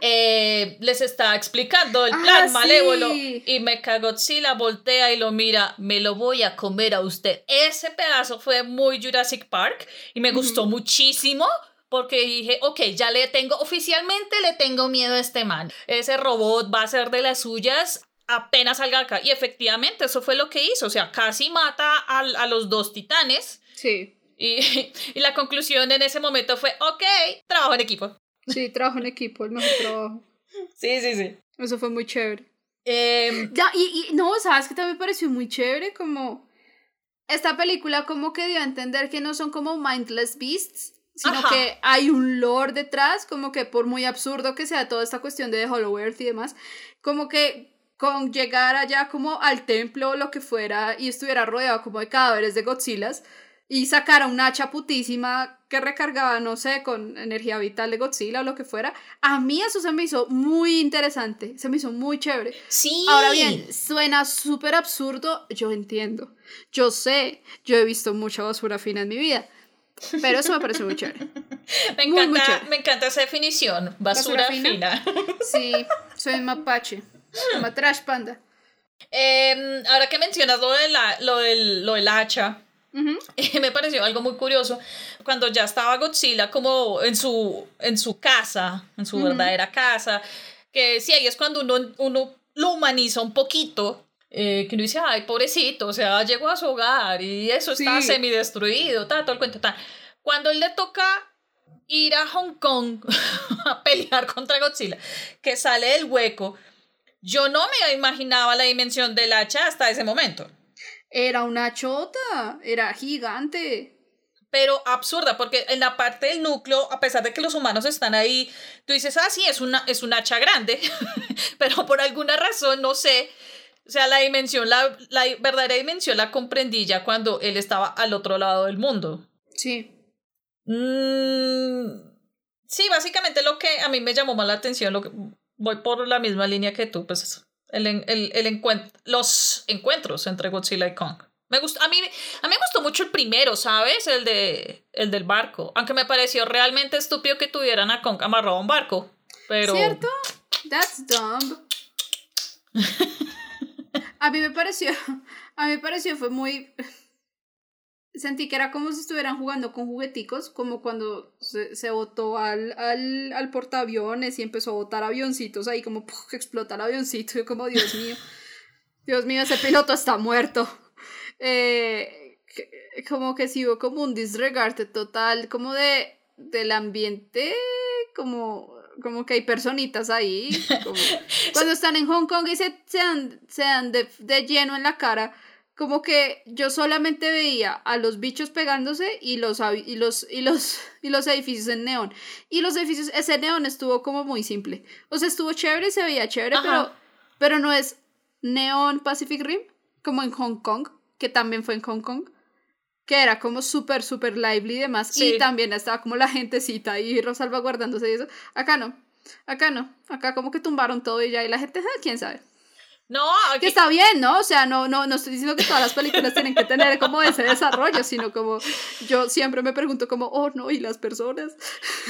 eh, les está explicando el ah, plan malévolo y Mecha Godzilla voltea y lo mira, me lo voy a comer a usted. Ese pedazo fue muy Jurassic Park y me gustó muchísimo porque dije, ok, ya le tengo, oficialmente le tengo miedo a este man. Ese robot va a ser de las suyas apenas salga acá. Y efectivamente, eso fue lo que hizo. O sea, casi mata a, a los dos titanes. Sí. Y, y, la conclusión en ese momento fue, ok, trabajo en equipo. Sí, trabajo en equipo, el mejor trabajo. Sí, sí, sí. Eso fue muy chévere. Eh, ya, y, y no, ¿sabes que también me pareció muy chévere? Como esta película como que dio a entender que no son como mindless beasts, sino que hay un lore detrás, como que por muy absurdo que sea toda esta cuestión de Hollow Earth y demás, como que con llegar allá como al templo o lo que fuera y estuviera rodeado como de cadáveres de Godzillas y sacara una hacha putísima que recargaba, no sé, con energía vital de Godzilla o lo que fuera, a mí eso se me hizo muy interesante, se me hizo muy chévere. Sí. Ahora bien, suena súper absurdo, yo entiendo, yo sé, yo he visto mucha basura fina en mi vida, pero eso me parece muy chévere. me, encanta, me encanta esa definición. Basura, fina? Sí, soy mapache. Una trash panda. Em, ahora que mencionas lo, de la, lo, del, lo del hacha, me pareció algo muy curioso. Cuando ya estaba Godzilla como en su, en su casa, en su verdadera casa, que sí, ahí es cuando uno, uno lo humaniza un poquito eh, que uno dice, ay, pobrecito, o sea, llegó a su hogar y eso está semidestruido, tal, todo el cuento, tal. Cuando él le toca ir a Hong Kong a pelear contra Godzilla, que sale del hueco, yo no me imaginaba la dimensión del hacha hasta ese momento. Era una chota, era gigante. Pero absurda, porque en la parte del núcleo, a pesar de que los humanos están ahí, tú dices, ah, sí, es una, es un hacha grande, pero por alguna razón, no sé, o sea, la dimensión, la, la verdadera dimensión la comprendí ya cuando él estaba al otro lado del mundo. Sí. Mm, sí, básicamente lo que a mí me llamó más la atención, lo que voy por la misma línea que tú, pues el, el, el los encuentros entre Godzilla y Kong. Me gustó, a, mí, a mí me gustó mucho el primero, ¿sabes? El, de, el del barco. Aunque me pareció realmente estúpido que tuvieran a Kong amarrado a un barco. Pero... ¿Cierto? That's dumb. a mí me pareció, a mí me pareció, fue muy... Sentí que era como si estuvieran jugando con jugueticos, como cuando se, se botó al, al, al portaaviones y empezó a botar avioncitos ahí, como ¡puf! explota el avioncito, y como Dios mío, Dios mío, ese piloto está muerto. Eh, como que sí hubo como un disregard total, como de del ambiente, como como que hay personitas ahí. cuando están en Hong Kong y se, se dan, se dan de, de, lleno en la cara, como que yo solamente veía a los bichos pegándose y los, y los, y los, y los edificios en neón. Y los edificios, ese neón estuvo como muy simple. O sea, estuvo chévere se veía chévere, pero, pero no es neón Pacific Rim, como en Hong Kong, que también fue en Hong Kong que era como súper, súper lively y demás. Y también estaba como la gentecita ahí salvaguardándose y eso. Acá no, acá no. Acá como que tumbaron todo y ya, y la gente, ah, quién sabe. No, que está bien, ¿no? O sea, no, no, no estoy diciendo que todas las películas tienen que tener como ese desarrollo, sino como yo siempre me pregunto como, oh, no, ¿y las personas?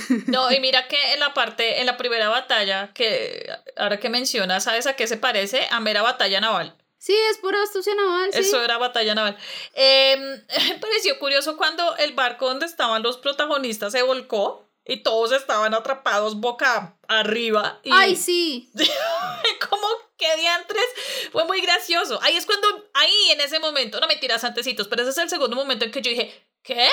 No, y mira que en la parte, en la primera batalla, que ahora que mencionas, ¿sabes a qué se parece? A mera batalla naval. Sí, es pura astucia naval. Sí. Eso era batalla naval. Eh, me pareció curioso cuando el barco donde estaban los protagonistas se volcó y todos estaban atrapados boca arriba. Y... ¡Ay, sí! como que diantres, fue muy gracioso. Ahí es cuando, ahí en ese momento, no me tiras antecitos, pero ese es el segundo momento en que yo dije, ¿qué?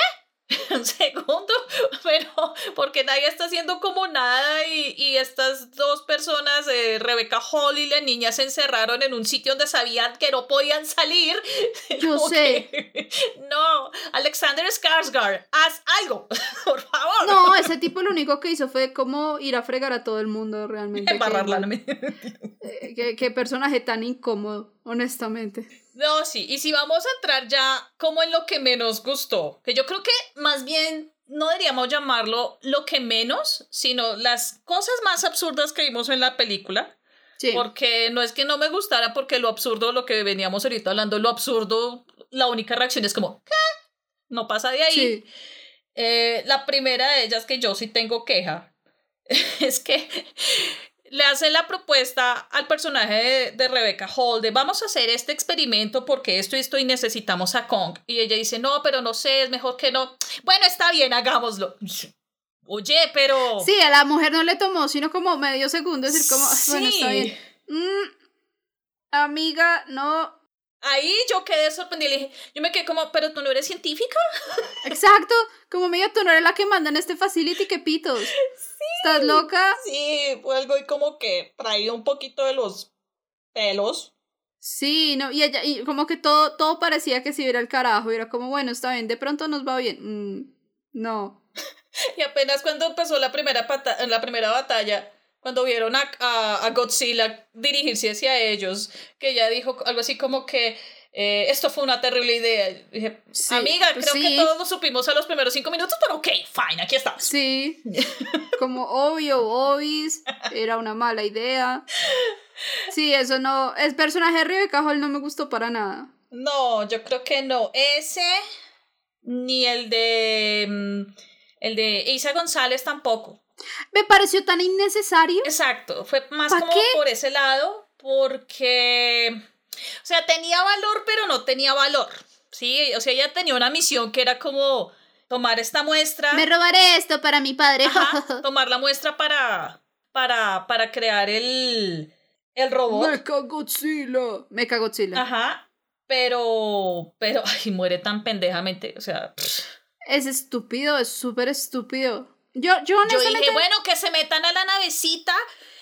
Un segundo, pero porque nadie está haciendo como nada y, y estas dos personas, eh, Rebeca Hall y la niña, se encerraron en un sitio donde sabían que no podían salir. Yo sé. no, Alexander Skarsgård, haz algo, por favor. No, ese tipo lo único que hizo fue como ir a fregar a todo el mundo realmente. Embarrarla. Eh, qué, qué personaje tan incómodo, honestamente. No, sí, y si vamos a entrar ya como en lo que menos gustó, que yo creo que más bien no deberíamos llamarlo lo que menos, sino las cosas más absurdas que vimos en la película. Sí. Porque no es que no me gustara, porque lo absurdo, lo que veníamos ahorita hablando, lo absurdo, la única reacción es como, ¿qué? No pasa de ahí. Sí. Eh, la primera de ellas que yo sí tengo queja es que le hace la propuesta al personaje de, de, Rebecca Hall de vamos a hacer este experimento porque esto y esto y necesitamos a Kong. Y ella dice, no, pero no sé, es mejor que no. Bueno, está bien, hagámoslo. Oye, pero... Sí, a la mujer no le tomó, sino como medio segundo decir como, sí. bueno, está bien. Mm, amiga, no, Ahí yo quedé sorprendida y dije, yo me quedé como, pero tú no eres científica. Exacto, como medio tú no eres la que manda en este facility, que pitos. ¿Estás loca? Sí, fue algo y como que traía un poquito de los pelos. Sí, no, y ella, y como que todo, todo parecía que se iba al carajo, y era como, bueno, está bien, de pronto nos va bien. Mm, no. y apenas cuando empezó la primera, la primera batalla, cuando vieron a, a, Godzilla dirigirse hacia ellos, que ella dijo algo así como que eh, esto fue una terrible idea. Dije, amiga, creo que todos lo supimos a los primeros cinco minutos, pero ok, fine, aquí estamos. Sí, como obvio, obis, era una mala idea. Sí, eso no, el personaje de Rebecca Hall no me gustó para nada. No, yo creo que no. Ese, ni el de, mm, el de Isa González tampoco. Me pareció tan innecesario. Exacto, fue más como por ese lado, porque, o sea, tenía valor, pero no tenía valor. Sí, o sea, ella tenía una misión que era como tomar esta muestra. Me robaré esto para mi padre. tomar la muestra para, para, para crear el, el robot. Mecha Godzilla. Mecha Godzilla. Ajá. Pero, pero, ay, muere tan pendejamente, o sea. Es estúpido, es súper estúpido. Yo, yo, yo dije, bueno, que se metan a la navecita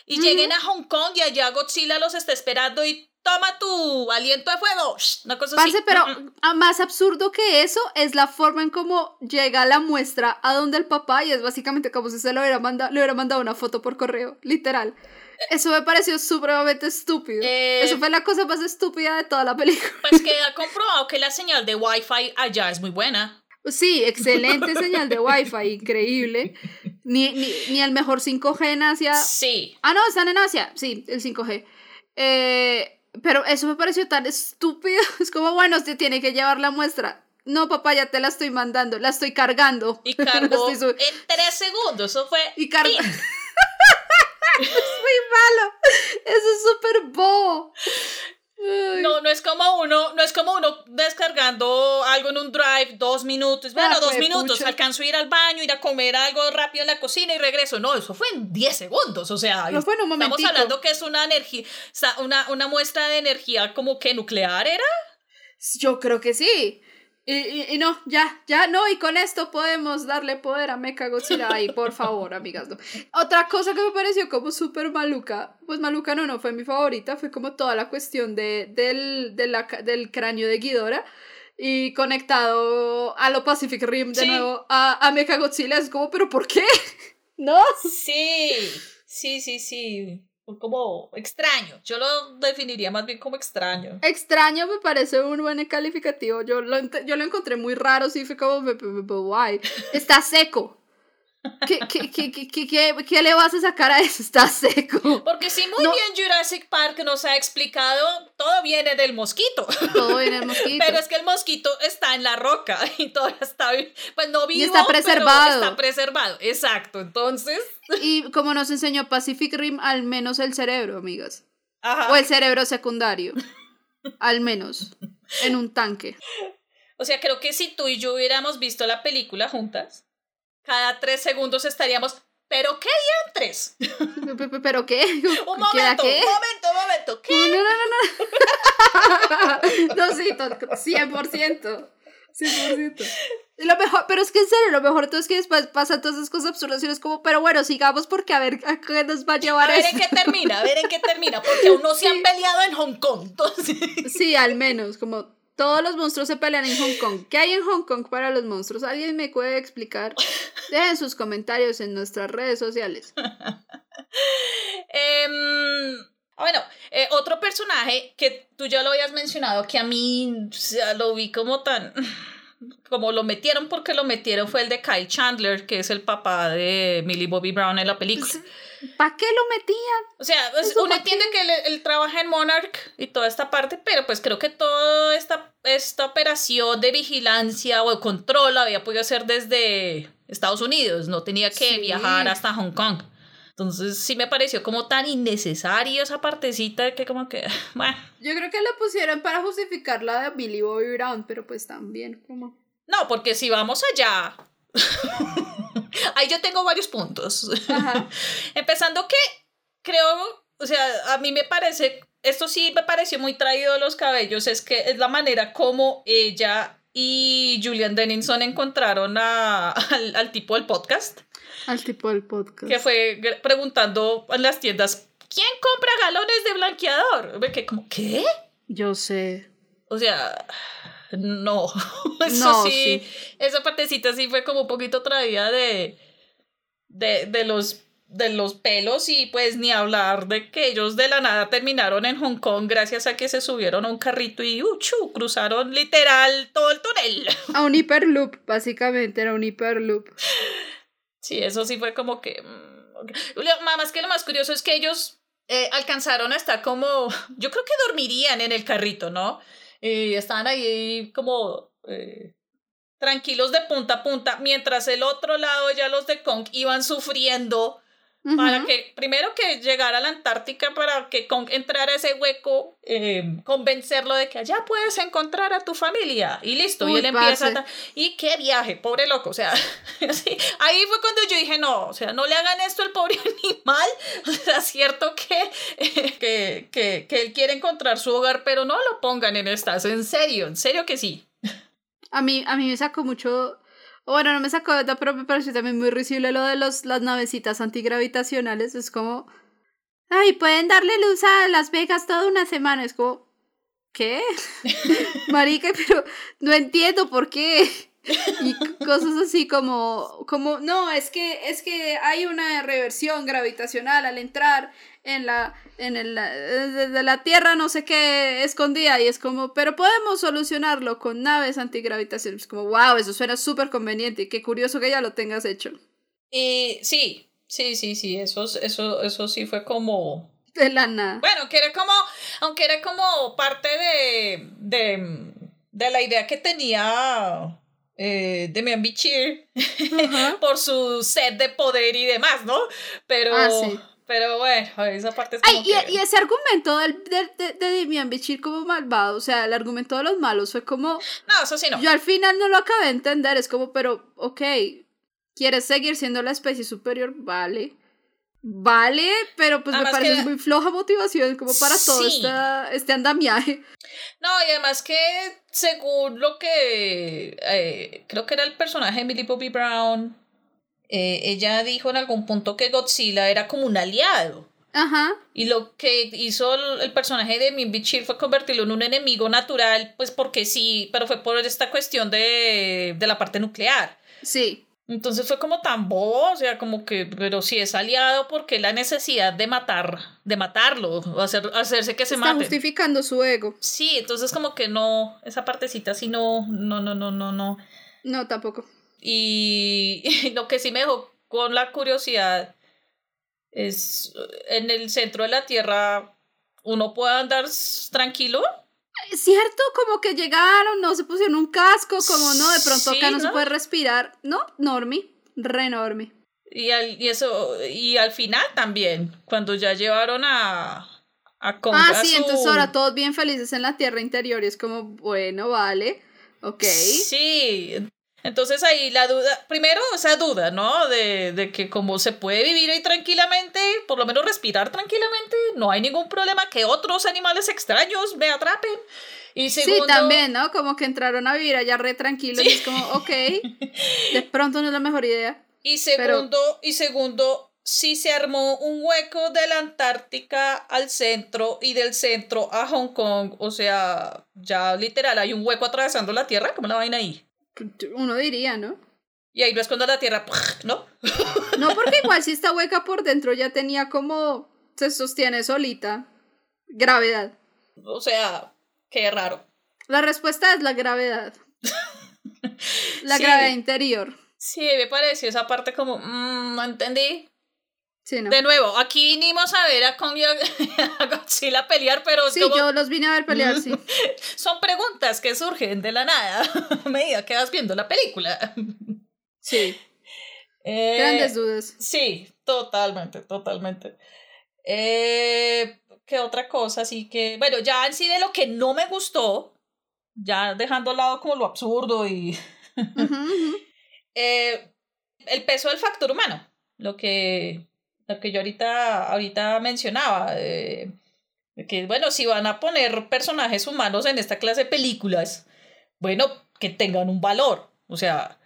y lleguen a Hong Kong y allá Godzilla los está esperando y toma tu aliento de fuego. Una cosa así. pero más absurdo que eso es la forma en cómo llega la muestra a donde el papá y es básicamente como si se lo hubiera mandado, le hubiera mandado una foto por correo, literal. Eso me pareció supremamente estúpido. Eh, eso fue la cosa más estúpida de toda la película. Pues que ha comprobado que la señal de Wi-Fi allá es muy buena. Sí, excelente señal de Wi-Fi, increíble. Ni, ni, ni, el mejor 5G en Asia. Sí. Ah, no, están en Asia. Sí, el 5G. Eh, pero eso me pareció tan estúpido. Es como, bueno, usted tiene que llevar la muestra. No, papá, ya te la estoy mandando, la estoy cargando. Y cargó en tres segundos, eso fue... Y cargó... es muy malo. Eso es súper bobo. No, no es como uno, no es como uno descargando algo en un drive, dos minutos. Bueno, ah, dos minutos, alcanzo a ir al baño, ir a comer algo rápido en la cocina y regreso. No, eso fue en 10 segundos. O sea, no fue en un estamos hablando que es una energía, una, una muestra de energía como que nuclear, ¿era? Yo creo que sí. Y, y, no, ya, ya no, y con esto podemos darle poder a Mecha Godzilla. Ay, por favor, amigas. Otra cosa que me pareció como súper maluca, pues maluca no, no fue mi favorita, fue como toda la cuestión de, del, de la, del cráneo de Ghidorah y conectado a lo Pacific Rim de nuevo a, a Mecha Godzilla. Es como, ¿pero por qué? ¿No? Sí, sí, sí, sí como extraño. Yo lo definiría más bien como extraño. Extraño me parece un buen calificativo. Yo lo, yo lo encontré muy raro, sí, fue como, guay. Está seco. ¿Qué, qué, qué, qué, qué, le vas a sacar a eso? Está seco. Porque si muy bien Jurassic Park nos ha explicado, todo viene del mosquito. Todo viene del mosquito. Pero es que el mosquito está en la roca y todavía está, pues no vivo, y está preservado. está preservado, exacto. Entonces. Y como nos enseñó Pacific Rim, al menos el cerebro, amigas. Ajá. O el cerebro secundario. al menos. En un tanque. O sea, creo que si tú y yo hubiéramos visto la película juntas, cada tres segundos estaríamos, ¿pero qué diantres? ¿Pero qué? Un momento, qué? un momento, un momento, ¿qué? No, no, no, no. no, sí, 100%. 100%. Lo mejor, pero es que en serio, lo mejor todo es que después pasan todas esas cosas absurdas y es como, pero bueno, sigamos porque a ver a qué nos va a llevar A ver en qué termina, a ver en qué termina, porque aún no se han peleado en Hong Kong. Entonces... Sí, al menos, como todos los monstruos se pelean en Hong Kong. ¿Qué hay en Hong Kong para los monstruos? ¿Alguien me puede explicar? Dejen sus comentarios en nuestras redes sociales. Em, bueno, eh, otro personaje que tú ya lo habías mencionado, que a mí lo vi como tan... Como lo metieron porque lo metieron fue el de Kyle Chandler, que es el papá de Millie Bobby Brown en la película. Pues, ¿Para qué lo metían? O sea, pues, uno entiende que él, trabaja en Monarch y toda esta parte, pero pues creo que toda esta, esta operación de vigilancia o de control había podido hacer desde Estados Unidos, no tenía que viajar hasta Hong Kong. Entonces sí me pareció como tan innecesario esa partecita que como que, bueno. Yo creo que la pusieron para justificar la de Billy Bobby Brown, pero pues también como... No, porque si vamos allá Ahí yo tengo varios puntos. Empezando que creo, o sea, a mí me parece, esto sí me pareció muy traído de los cabellos, es que es la manera como ella y Julian Dennison encontraron a, al, tipo del podcast. Al tipo del podcast. Que fue preguntando en las tiendas, ¿quién compra galones de blanqueador? Que como, ¿qué? Yo sé. O sea, no, eso sí, esa partecita sí fue como un poquito traída de, de, de, los, de los pelos y pues ni hablar de que ellos de la nada terminaron en Hong Kong gracias a que se subieron a un carrito y uchu, cruzaron literal todo el túnel. A un hiperloop, básicamente era un hiperloop. Sí, eso sí fue como que... Mm, más que lo más curioso es que ellos eh, alcanzaron a estar como, yo creo que dormirían en el carrito, ¿no? y estaban ahí como eh, tranquilos de punta a punta, mientras el otro lado ya los de Kong iban sufriendo para que, primero que llegara a la Antártica, para que Kong entrara a ese hueco, eh, convencerlo de que allá puedes encontrar a tu familia. Y listo, y él empieza a... Y qué viaje, pobre loco, o sea, ahí fue cuando yo dije, no, o sea, no le hagan esto al pobre animal, o sea, cierto que, que, que, que él quiere encontrar su hogar, pero no lo pongan en estas, en serio, en serio que sí. A mí, a mí me sacó mucho bueno, no me sacó de pero me pareció también muy risible lo de los, las navecitas antigravitacionales. Es como, ay, pueden darle luz a Las Vegas toda una semana. Es como, ¿qué? Marica, pero no entiendo por qué. Y cosas así como, como, no, es que, es que hay una reversión gravitacional al entrar en la, en el, la Tierra no sé qué escondida y es como, pero podemos solucionarlo con naves antigravitacionales. Es como, wow, eso suena súper conveniente y qué curioso que ya lo tengas hecho. Y sí, sí, sí, sí, eso, eso, eso sí fue como... De la nada. Bueno, que era como, aunque era como parte de, de, de la idea que tenía eh, Demian Bichir por su set de poder y demás, ¿no? Pero, Ah, sí. pero bueno, esa parte es Ay, como y, que- y ese argumento del, del- de, de Demian Bichir como malvado, o sea, el argumento de los malos fue como, No, eso sí no. yo al final no lo acabé de entender, es como, pero, ok, ¿quieres seguir siendo la especie superior? Vale. Vale, pero pues me parece que- muy floja motivación como para todo esta- este andamiaje. No, y además que según lo que eh, creo que era el personaje de Millie Bobby Brown, eh, ella dijo en algún punto que Godzilla era como un aliado. Ajá. Y lo que hizo el, el personaje de Min Bichir fue convertirlo en un enemigo natural, pues porque sí, pero fue por esta cuestión de, de la parte nuclear. Sí. Entonces fue como tan bobo, o sea, como que, pero si es aliado, porque la necesidad de matar, de matarlo, o hacer, hacerse que se Está mate. justificando su ego. Sí, entonces como que no, esa partecita sí no, no, no, no, no, no. No, tampoco. Y, lo que sí me dejó con la curiosidad es en el centro de la Tierra uno puede andar tranquilo. Cierto, como que llegaron, no se pusieron un casco, como no, de pronto acá no, se puede respirar. No, normi, re normi. Y al, y eso, y al final también, cuando ya llevaron a, a Ah, sí, su- entonces ahora todos bien felices en la tierra interior y es como, bueno, vale, ok. Sí. Entonces ahí la duda, primero esa duda, ¿no? De, de que como se puede vivir ahí tranquilamente, por lo menos respirar tranquilamente, no hay ningún problema que otros animales extraños me atrapen. Y segundo, Sí, también, ¿no? Como que entraron a vivir allá re tranquilos y es como, ok, de pronto no es la mejor idea. Y segundo, y segundo, si se armó un hueco de la Antártica al centro y del centro a Hong Kong, o sea, ya literal hay un hueco atravesando la Tierra, como la vaina ahí. Uno diría, ¿no? Y ahí no es cuando la Tierra, ¿no? No, porque igual si esta hueca por dentro ya tenía como, se sostiene solita. Gravedad. O sea, qué raro. La respuesta es la gravedad. La Sí. gravedad interior. Sí, me pareció esa parte como, mm, no entendí. Sí, ¿no? De nuevo, aquí vinimos a ver a Kong y a Godzilla pelear, pero Sí, como- yo los vine a ver pelear, sí. son preguntas que surgen de la nada a medida que vas viendo la película. Sí. Eh, Grandes dudas. Sí, totalmente, totalmente. Eh, ¿Qué otra cosa? Así que, bueno, ya en sí de lo que no me gustó, ya dejando al lado como lo absurdo y eh, el peso del factor humano, lo que, lo que yo ahorita, ahorita mencionaba, eh, que bueno, si van a poner personajes humanos en esta clase de películas, bueno, que tengan un valor, o sea,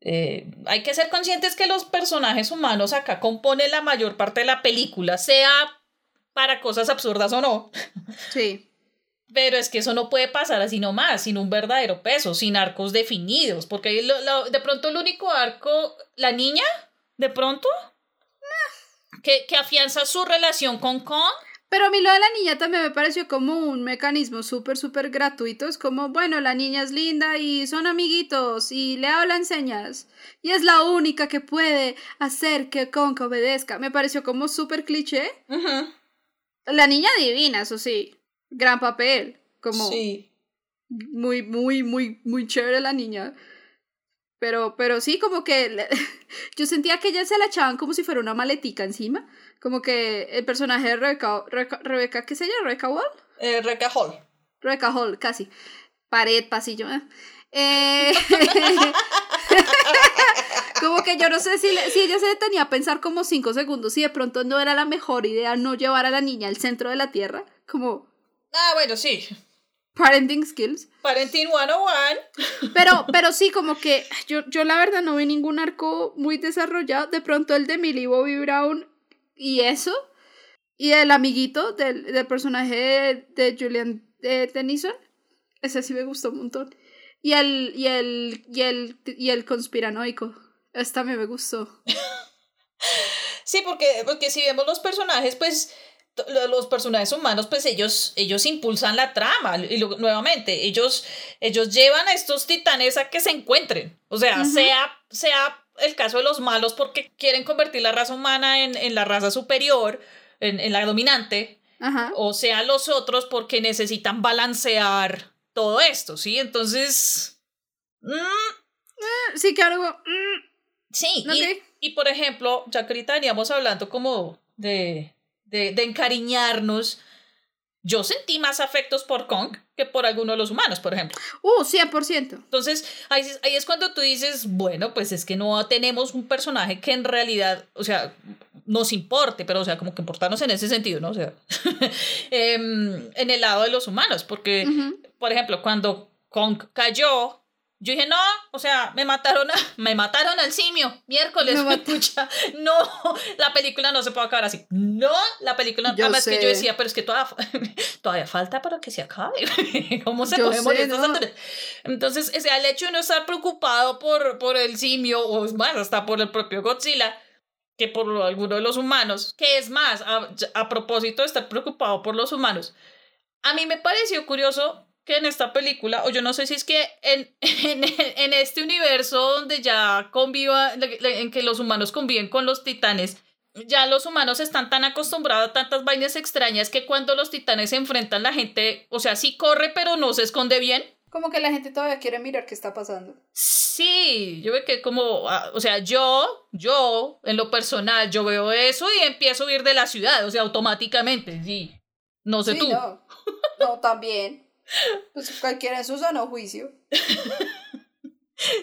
eh, hay que ser conscientes que los personajes humanos acá componen la mayor parte de la película, sea para cosas absurdas o no. Sí. Pero es que eso no puede pasar así nomás, sin un verdadero peso, sin arcos definidos, porque ahí lo- lo- de pronto el único arco, la niña, de pronto, que, que afianza su relación con Kong. Pero a mí lo de la niña también me pareció como un mecanismo súper, súper gratuito. Es como, bueno, la niña es linda y son amiguitos y le hablan señas. Y es la única que puede hacer que Kong obedezca. Me pareció como súper cliché. La niña divina, eso sí. Gran papel. Como Sí. muy, muy, muy, muy chévere la niña. Pero, pero sí, como que le- yo sentía que ella se la echaban como si fuera una maletica encima. Como que el personaje de Rebeca, Rebeca, Rebeca ¿qué se llama? Rebeca Wall. Eh, Rebecca Hall. Rebeca Hall, casi. Pared, pasillo. ¿eh? Eh, como que yo no sé si, le- si ella se detenía a pensar como cinco segundos y de pronto no era la mejor idea no llevar a la niña al centro de la tierra. Como Ah, bueno, sí. Parenting skills. Parenting 101. Pero, pero sí, como que yo, yo la verdad no vi ningún arco muy desarrollado. De pronto el de Millie Bobby Brown y eso. Y el amiguito del, del personaje de, de Julian eh, Tennyson. Ese sí me gustó un montón. Y el, y el, y el, y el conspiranoico. Ese también me gustó. Sí, porque, porque si vemos los personajes, pues los personajes humanos, pues ellos, ellos impulsan la trama. Y lo- nuevamente, ellos, ellos llevan a estos titanes a que se encuentren. O sea, sea, sea el caso de los malos porque quieren convertir la raza humana en, en la raza superior. en, en la dominante, Ajá. o sea los otros porque necesitan balancear todo esto, ¿sí? Entonces... mm, Sí, que algo. mm, sí, y, y por ejemplo, ya que ahorita veníamos hablando como de, de, de encariñarnos, yo sentí más afectos por Kong que por alguno de los humanos, por ejemplo. Uh, 100%. Entonces, ahí, es- ahí es cuando tú dices, bueno, pues es que no tenemos un personaje que en realidad, o sea, nos importe, pero o sea, como que importarnos en ese sentido, ¿no? O sea, em, en el lado de los humanos, porque, por ejemplo, cuando Kong cayó, yo dije, no, o sea, me mataron, a, me mataron al simio, miércoles, mata- pucha, no, la película no se puede acabar así, no, la película, Yo además que yo sé. decía, pero es que todavía, todavía falta para que se acabe, ¿cómo se Yo puede morir sé, ¿no? Entonces, o sea, el hecho de no estar preocupado por, por el simio, o es más, hasta por el propio Godzilla, que por alguno de los humanos, que es más, a, a propósito de estar preocupado por los humanos, a mí me pareció curioso que en esta película, o yo no sé si es que en, en, en este universo donde ya conviva, en que los humanos conviven con los titanes, ya los humanos están tan acostumbrados a tantas vainas extrañas que cuando los titanes se enfrentan la gente, o sea, sí corre pero no se esconde bien. Como que la gente todavía quiere mirar qué está pasando. Sí, yo veo que como, ah, o sea, yo, yo, en lo personal, yo veo eso y empiezo a huir de la ciudad, o sea, automáticamente, sí. No sé sí, tú. no. No, también. Pues cualquiera en su sano juicio.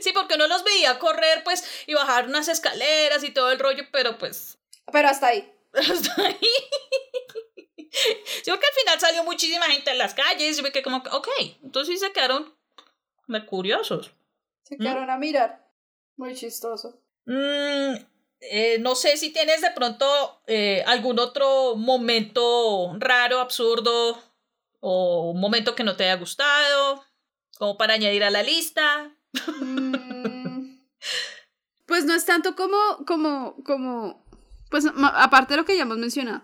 Sí, porque uno los veía correr, pues, y bajar unas escaleras y todo el rollo, pero pues, Pero hasta ahí. hasta ahí. Yo creo que al final salió muchísima gente en las calles y ve que como, ok, entonces sí se quedaron me- curiosos. Se ¿Mm? quedaron a mirar. Muy chistoso. Mm, eh, no sé si tienes de pronto eh, algún otro momento raro, absurdo, o un momento que no te haya gustado, como para añadir a la lista. Mm, pues no es tanto como, como, como, pues aparte de lo que ya hemos mencionado,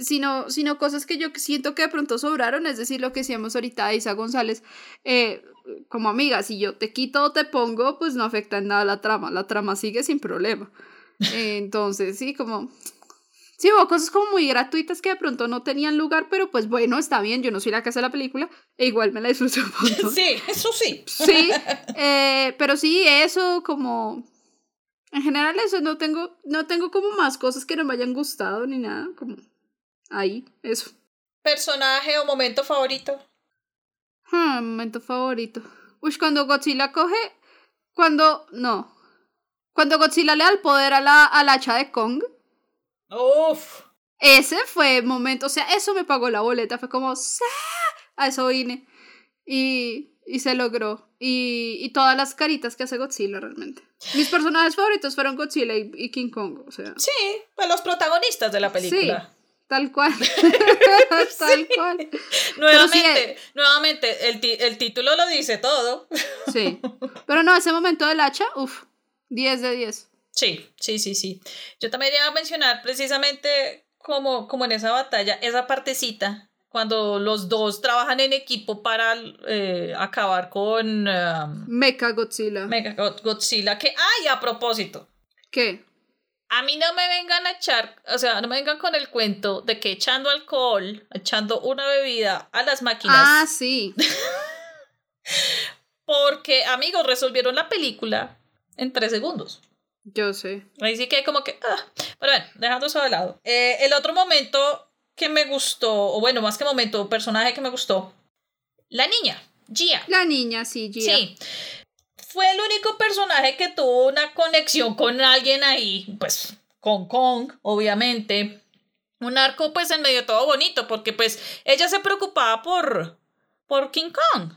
sino, sino cosas que yo siento que de pronto sobraron, es decir, lo que decíamos ahorita Isa González, eh, como amiga, si yo te quito o te pongo, pues no afecta en nada la trama, la trama sigue sin problema. Eh, entonces, sí, como... Sí, hubo cosas como muy gratuitas que de pronto no tenían lugar, pero pues bueno, está bien, yo no soy la que hace la película, e igual me la disfruto un montón. Sí, eso sí. Sí, eh, pero sí, eso como... En general eso, no tengo, no tengo como más cosas que no me hayan gustado ni nada, como ahí, eso. Personaje o momento favorito. Hmm, momento favorito. Uy, cuando Godzilla coge, cuando, no, cuando Godzilla le da el poder a la, al hacha de Kong, Uf. ese fue momento, o sea, eso me pagó la boleta, fue como, a eso vine. Y, y se logró. Y, y todas las caritas que hace Godzilla realmente. Mis personajes favoritos fueron Godzilla y, y King Kong, o sea. Sí, pues los protagonistas de la película. Tal cual. Tal cual. Nuevamente, nuevamente, el, el título lo dice todo. Sí. Pero no, ese momento del hacha, uff, 10 de 10. Sí, sí, sí, sí. Yo también iba a mencionar precisamente como, como en esa batalla, esa partecita, cuando los dos trabajan en equipo para eh, acabar con um, Mecha Godzilla. God- Godzilla. Que, ay, a propósito, ¿Qué? a mí no me vengan a echar, o sea, no me vengan con el cuento de que echando alcohol, echando una bebida a las máquinas. Ah, sí. Porque, amigos, resolvieron la película en tres segundos. Yo sé. Ahí sí que como que... ah. Pero bueno, dejando eso de lado. Eh, el otro momento que me gustó, o bueno, más que momento, personaje que me gustó, la niña, Gia. La niña, sí, Gia. Sí. Fue el único personaje que tuvo una conexión con alguien ahí, pues con Kong, obviamente. Un arco pues en medio todo bonito, porque pues ella se preocupaba por, por King Kong.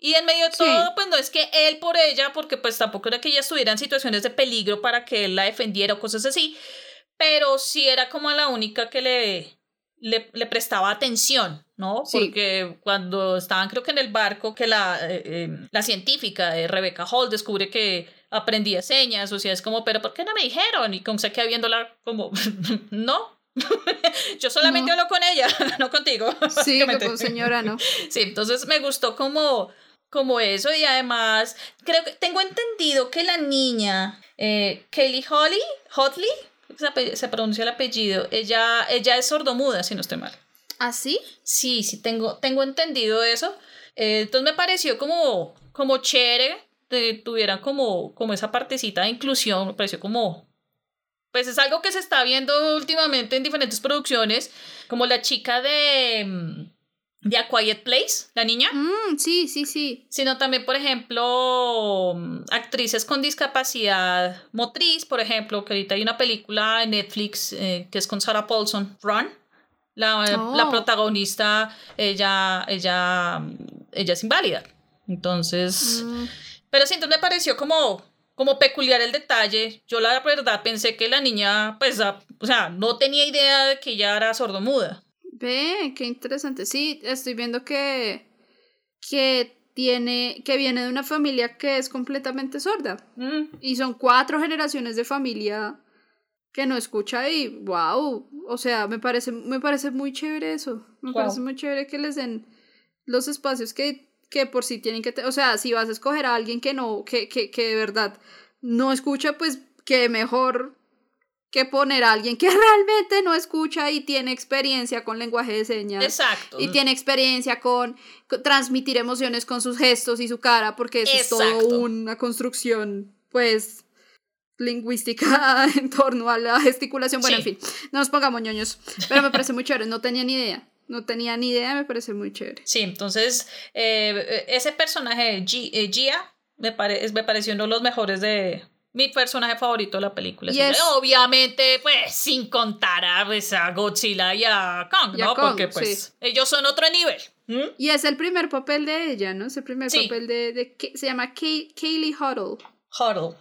Y en medio de Sí. todo, pues no es que él por ella, porque pues tampoco era que ella estuviera en situaciones de peligro para que él la defendiera o cosas así, pero sí era como la única que le, le, le prestaba atención, ¿no? Sí. Porque cuando estaban creo que en el barco, que la, eh, eh, la científica de Rebecca Hall descubre que aprendía señas, o sea, es como, pero ¿por qué no me dijeron? Y Kong se queda viéndola como, no. Yo solamente No. hablo con ella, no contigo. Sí, como señora, ¿no? Sí, entonces me gustó como, como eso y además creo que tengo entendido que la niña, eh, Kelly Holly, Hotley, se, se pronuncia el apellido. Ella, ella es sordomuda, si no estoy mal. ¿Ah, sí? Sí, sí, tengo, tengo entendido eso. Eh, entonces me pareció como, como chévere que tuvieran como, como esa partecita de inclusión, me pareció como... Pues es algo que se está viendo últimamente en diferentes producciones, como la chica de, mm, de A Quiet Place, la niña. Mm, sí, sí, sí. Sino también, por ejemplo, mm, actrices con discapacidad motriz, por ejemplo, que ahorita hay una película en Netflix eh, que es con Sarah Paulson, Run. La, la Oh. protagonista, ella, ella, ella es inválida. Entonces, Mm, pero sí, entonces me pareció como, como peculiar el detalle. Yo la verdad pensé que la niña, pues, o sea, no tenía idea de que ella era sordomuda. Ve, qué interesante. Sí, estoy viendo que, que tiene, que viene de una familia que es completamente sorda. Mm, Y son cuatro generaciones de familia que no escucha y wow. O sea, me parece, me parece muy chévere eso. Me parece muy chévere que les den los espacios que, que por sí tienen que tener. O sea, si vas a escoger a alguien que no, que, que, que de verdad no escucha, pues que mejor que poner a alguien que realmente no escucha y tiene experiencia con lenguaje de señas. Exacto. Y tiene experiencia con, con transmitir emociones con sus gestos y su cara, porque eso es todo una construcción, pues, lingüística en torno a la gesticulación. Bueno, Sí. en fin, no nos pongamos ñoños. Pero me parece muy chévere, no tenía ni idea. No tenía ni idea, me parece muy chévere. Sí, entonces eh, ese personaje, Gi- eh, Gia, me, pare- me pareció uno de los mejores de mi personaje favorito de la película. Y es- Obviamente, pues, sin contar a, pues, a Godzilla y a Kong, Y a ¿no? Kong, Porque, pues, sí. ellos son otro nivel. ¿Mm? Y es el primer papel de ella, ¿no? Es el primer Sí. papel de, de Ke- se llama Kay- Kaylee Huddle. Huddle.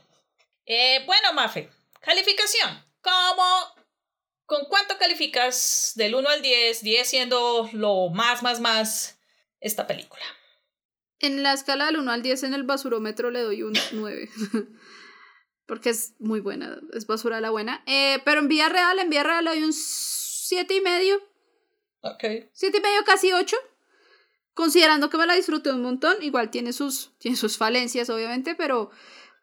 Eh, bueno, Mafe, calificación. ¿Cómo? ¿Con cuánto calificas del 1 al 10? 10 siendo lo más, más, más esta película. En la escala del 1 al 10 en el basurómetro le doy un 9. Porque es muy buena, es basura la buena. Eh, pero en vía real, en vía real doy un 7 y medio. Ok. 7 y medio, casi 8. Considerando que me la disfruté un montón. Igual tiene sus, tiene sus falencias, obviamente, pero,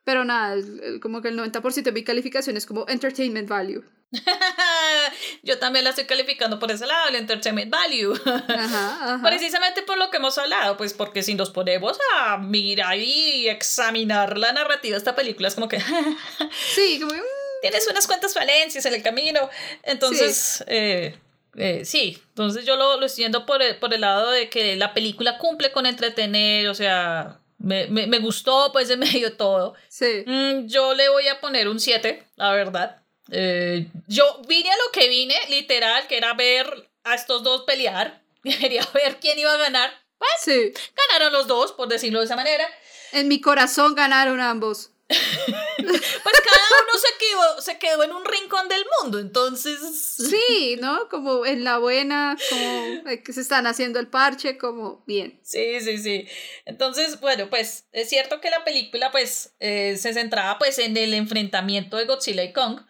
pero nada, como que el 90% de mi calificación es como entertainment value. Yo también la estoy calificando por ese lado, el entertainment value. Ajá, ajá. Precisamente por lo que hemos hablado, pues porque si nos ponemos a mirar y examinar la narrativa de esta película, es como que Sí, como, mm, tienes unas cuantas falencias en el camino. Entonces, eh, eh, sí, entonces yo lo, lo estoy yendo por el, por el lado de que la película cumple con entretener, o sea, me, me, me gustó pues de medio todo. sí. Mm, yo le voy a poner un 7, la verdad. Eh, yo vine a lo que vine, literal, que era ver a estos dos pelear. Quería ver quién iba a ganar. Pues Sí. ganaron los dos, por decirlo de esa manera. En mi corazón ganaron ambos. Pues cada uno se quedó, se quedó en un rincón del mundo, entonces... Sí, ¿no? Como en la buena, como eh, que se están haciendo el parche, como bien. Sí, sí, sí. Entonces, bueno, pues es cierto que la película pues eh, se centraba pues en el enfrentamiento de Godzilla y Kong,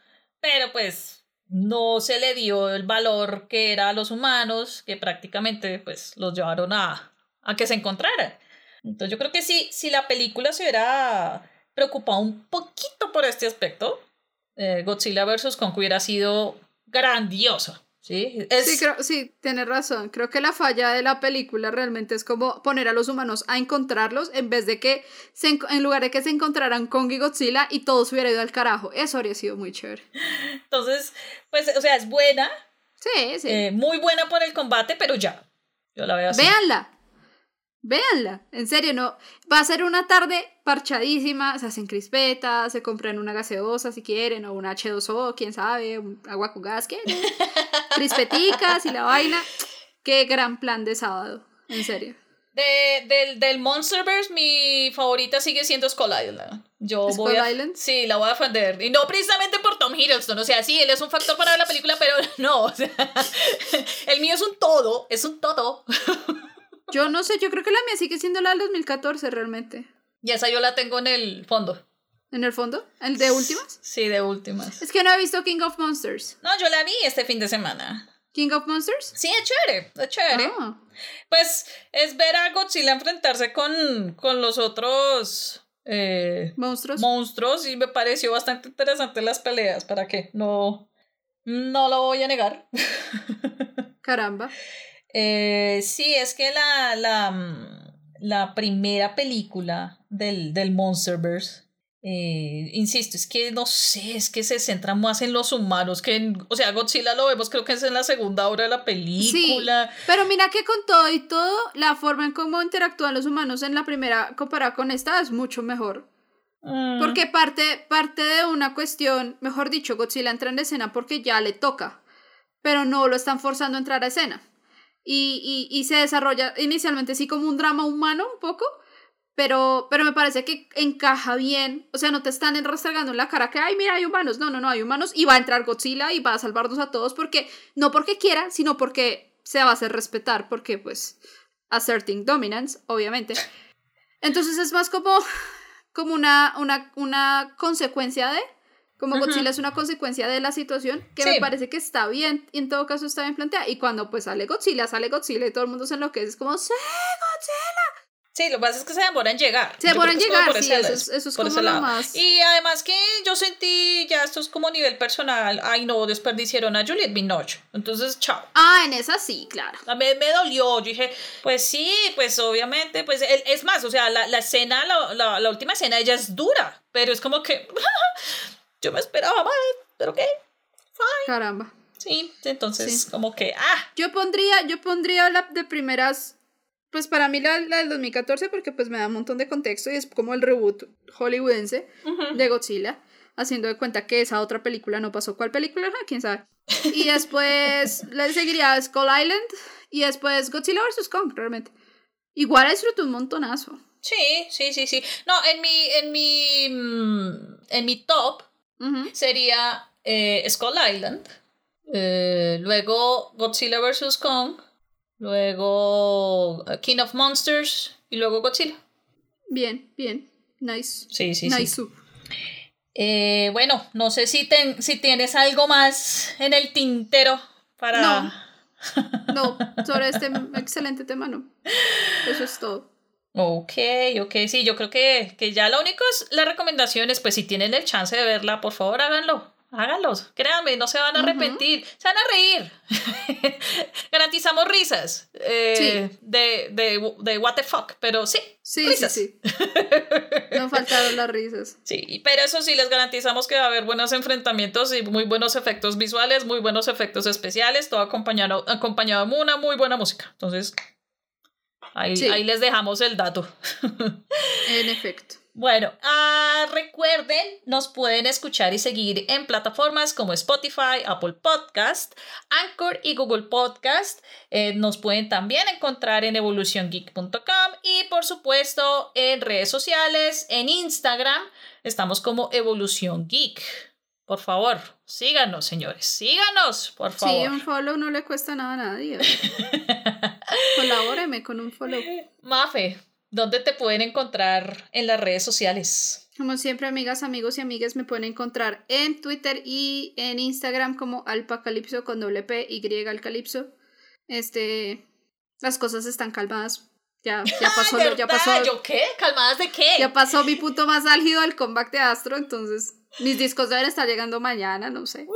pero pues no se le dio el valor que era a los humanos, que prácticamente pues los llevaron a, a que se encontraran. Entonces yo creo que sí, si la película se hubiera preocupado un poquito por este aspecto, eh, Godzilla vs. Kong hubiera sido grandioso. ¿Sí? Es, Sí, creo, sí, tienes razón. Creo que la falla de la película realmente es como poner a los humanos a encontrarlos en vez de que, se, en- en lugar de que se encontraran Kong y Godzilla y todo se hubiera ido al carajo. Eso habría sido muy chévere. Entonces, pues, o sea, es buena, Sí, sí. Eh, muy buena por el combate, pero ya. Yo la veo así. Véanla. Véanla. En serio, no. Va a ser una tarde parchadísima. Se hacen crispetas, se compran una gaseosa si quieren, o una H2O, quién sabe, un agua con gas, ¿qué? Crispeticas y la vaina. Qué gran plan de sábado. En serio. De, del, del Monsterverse, mi favorita sigue siendo Skull Island. Yo ¿Skull voy a, Island? Sí, la voy a defender. Y no precisamente por Tom Hiddleston. O sea, sí, él es un factor para la película, pero no. O sea, el mío es un todo. Es un todo. Yo no sé, yo creo que la mía sigue siendo la del 2014 realmente. Y esa yo la tengo en el fondo. En el fondo, el de últimas. Sí, de últimas. Es que no he visto King of Monsters. No, yo la vi este fin de semana. King of Monsters. Sí, es chévere. Es chévere. Ah. Pues es ver a Godzilla enfrentarse con, con los otros eh, Monstruos. monstruos y me pareció bastante interesante las peleas, ¿para qué? No, no lo voy a negar. Caramba. Eh, sí, es que la, la, mm, la primera película del, del Monsterverse, eh, insisto, es que no sé, es que se centra más en los humanos que en, o sea, Godzilla lo vemos, creo que es en la segunda hora de la película. Pero mira que con todo y todo, la forma en cómo interactúan los humanos en la primera comparada con esta es mucho mejor. Mm, Porque parte, parte de una cuestión, mejor dicho, Godzilla entra en escena porque ya le toca, pero no lo están forzando a entrar a escena. Y, y, y se desarrolla inicialmente así como un drama humano un poco, pero, pero me parece que encaja bien. O sea, no te están restregando en la cara que, ay, mira, hay humanos. No, no, no, hay humanos y va a entrar Godzilla y va a salvarnos a todos porque, no porque quiera, sino porque se va a hacer respetar, porque pues, asserting dominance, obviamente. Entonces es más como, como una, una, una consecuencia de, como. Godzilla es una consecuencia de la situación, que Sí. me parece que está bien, y en todo caso está bien planteada. Y cuando pues sale Godzilla, sale Godzilla y todo el mundo se enloquece, es como, ¡sí, Godzilla! Sí, lo que pasa es que se demoran en llegar. Se demoran en es llegar, por sí, eso es, eso es como lo más... Y además que yo sentí, ya esto es como nivel personal, ay no, desperdiciaron a Juliette Binoche. Entonces, chao. Ah, en esa sí, claro. A mí me dolió, yo dije, pues sí, pues obviamente, pues el- es más, o sea, la, la escena, la, la, la última escena, ella es dura, pero es como que yo me esperaba más, pero qué, Caramba. sí, entonces Sí. como que, ah, Yo pondría, yo pondría la de primeras, pues para mí la, la del 2014 porque pues me da un montón de contexto y es como el reboot hollywoodense ujú. de Godzilla, haciendo de cuenta que esa otra película no pasó. ¿Cuál película? Ah, ¿Quién sabe? Y después le seguiría Skull Island y después Godzilla vs. Kong, realmente. Igual disfruto un montonazo. sí, sí, sí, sí. No, en mi, en mi, mm, en mi top Sería eh, Skull Island, eh, luego Godzilla vs. Kong, luego eh, King of Monsters y luego Godzilla. Bien, bien. Nice. Sí, sí, nice. sí. Eh, bueno, no sé si, ten- si tienes algo más en el tintero para... No. No, sobre este excelente tema no. Eso es todo. Ok, ok, sí, yo creo que, que ya lo único es las recomendaciones, pues si tienen el chance de verla, por favor háganlo, háganlos, créanme, no se van a arrepentir, se van a reír. Garantizamos risas eh, de, de, de what the fuck, pero sí, Sí, sí, risas. sí. No faltaron las risas. Sí, pero eso sí, les garantizamos que va a haber buenos enfrentamientos y muy buenos efectos visuales, muy buenos efectos especiales, todo acompañado, acompañado de una muy buena música. Entonces, ahí, Sí. ahí les dejamos el dato. En efecto. Bueno, ah, recuerden, nos pueden escuchar y seguir en plataformas como Spotify, Apple Podcast, Anchor y Google Podcast. Eh, nos pueden también encontrar en evoluciongeek.com y por supuesto en redes sociales, en Instagram, estamos como Evolución Geek. Por favor, síganos, señores, síganos, por Sí, favor. un follow no le cuesta nada a nadie. Colabóreme con un follow. Mafe, ¿dónde te pueden encontrar en las redes sociales? Como siempre, amigas, amigos y amigas, me pueden encontrar en Twitter y en Instagram como Alpacalipso con doble P y Alcalipso. Este, las cosas están calmadas. Ya, ya pasó, ya pasó, ¿Yo qué? ¿Calmadas de qué? ya pasó mi punto más álgido del comeback de Astro, entonces mis discos deben estar llegando mañana, no sé.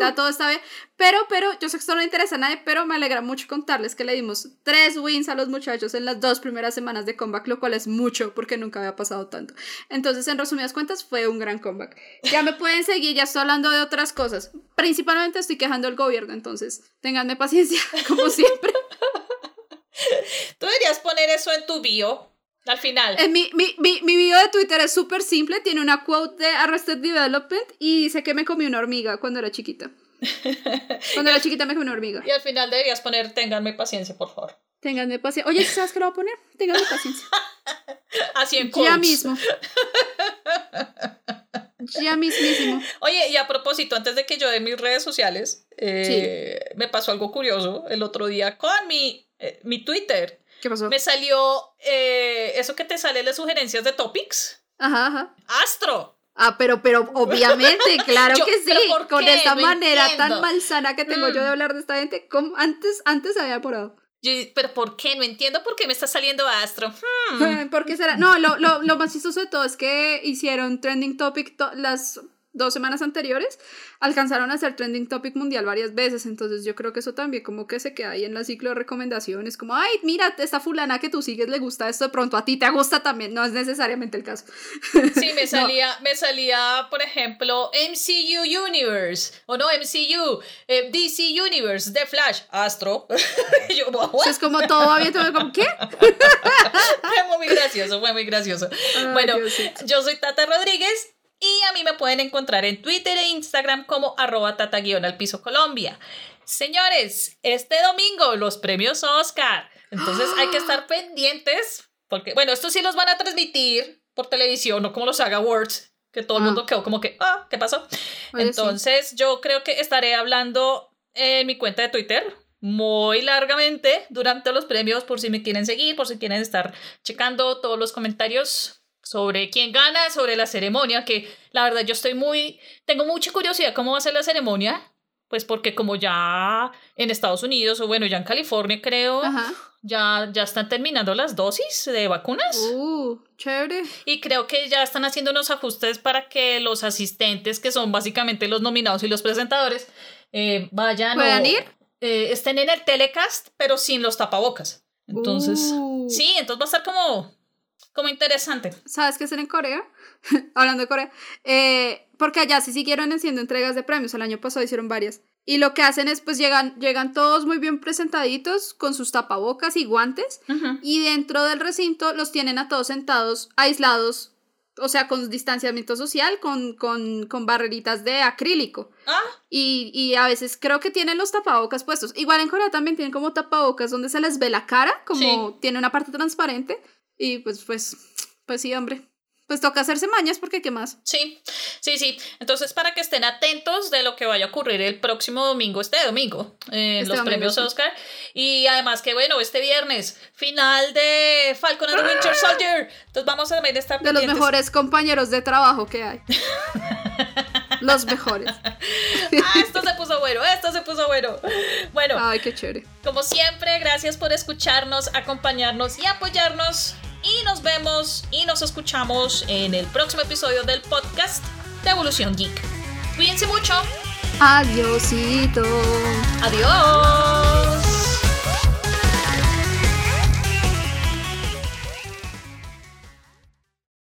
Ya todo está bien. Pero, pero, yo sé que esto no le interesa a nadie, pero me alegra mucho contarles que le dimos tres wins a los muchachos en las dos primeras semanas de comeback, lo cual es mucho porque nunca había pasado tanto. Entonces, en resumidas cuentas, fue un gran comeback. Ya me pueden seguir, ya estoy hablando de otras cosas. Principalmente estoy quejando al gobierno, entonces, ténganme paciencia, como siempre. Tú deberías poner eso en tu bio al final. Mi, mi, mi, mi video de Twitter es súper simple, tiene una quote de Arrested Development y dice que me comí una hormiga cuando era chiquita. Cuando era chiquita me comí una hormiga. Y al final deberías poner, ténganme paciencia, por favor. Ténganme paciencia. Oye, ¿sabes qué lo voy a poner? Ténganme paciencia. Así en Ya quotes. mismo. Ya mismísimo. Oye, y a propósito, antes de que yo dé mis redes sociales, eh, me pasó algo curioso el otro día con mi, eh, mi Twitter. ¿Qué pasó? Me salió eh, eso que te sale las sugerencias de topics. Ajá, ajá. Astro. Ah, pero, pero obviamente, claro Yo- que sí. ¿pero por Con esta No manera entiendo. tan malsana que tengo yo de Mm. hablar de esta gente, como antes, antes había apurado. pero ¿por qué? No entiendo por qué me está saliendo Astro. Hmm. ¿Por qué será? No, lo, lo, lo, más chistoso de todo es que hicieron trending topic las dos semanas anteriores alcanzaron a ser trending topic mundial varias veces, entonces yo creo que eso también como que se queda ahí en la ciclo de recomendaciones, como, ay, mira, esta fulana que tú sigues le gusta esto, de pronto a ti te gusta también, no es necesariamente el caso. Sí, me salía, me salía, por ejemplo, MCU Universe, o no, MCU, eh, DC Universe, The Flash, Astro. yo, es como todo todo como, ¿qué? fue muy gracioso, fue muy gracioso. bueno, yo soy Tata Rodríguez y a mí me pueden encontrar en Twitter e Instagram como arroba tata al piso Colombia. Señores, este domingo los premios Oscar. Entonces hay que estar pendientes porque, bueno, estos sí los van a transmitir por televisión, no como los Saga Awards, que todo el mundo ah. quedó como que, ah, ¿qué pasó? Entonces yo creo que estaré hablando en mi cuenta de Twitter muy largamente durante los premios por si me quieren seguir, por si quieren estar checando todos los comentarios sobre quién gana, sobre la ceremonia, que la verdad yo estoy muy, tengo mucha curiosidad cómo va a ser la ceremonia, pues porque como ya en Estados Unidos o bueno, ya en California creo, ya, ya están terminando las dosis de vacunas. Uh, chévere. Y creo que ya están haciendo unos ajustes para que los asistentes, que son básicamente los nominados y los presentadores, eh, vayan ¿Puedan ir? Eh, estén en el telecast, pero sin los tapabocas. Entonces, uh. sí, entonces va a estar como como interesante. ¿Sabes qué es en Corea? Hablando de Corea. Eh, porque allá sí siguieron haciendo entregas de premios. El año pasado hicieron varias. Y lo que hacen es, pues llegan, llegan todos muy bien presentaditos con sus tapabocas y guantes. Y dentro del recinto los tienen a todos sentados, aislados. O sea, con distanciamiento social, con, con, con barreritas de acrílico. Ah. Y, y, a veces creo que tienen los tapabocas puestos. Igual en Corea también tienen como tapabocas donde se les ve la cara, como tiene una parte transparente. Y pues, pues, pues sí, hombre. Pues toca hacerse mañas porque qué más. Sí, sí, sí. Entonces, para que estén atentos de lo que vaya a ocurrir el próximo domingo, este domingo, en este los premios Oscar. Y además que, bueno, este viernes, final de Falcon and the Winter Soldier. Entonces vamos a también estar De los mejores compañeros de trabajo que hay. los mejores. ah, esto se puso bueno, esto se puso bueno. Bueno. Ay, qué chévere. Como siempre, gracias por escucharnos, acompañarnos y apoyarnos. Y nos vemos y nos escuchamos en el próximo episodio del podcast de Evolución Geek. Cuídense mucho. Adiósito. Adiós.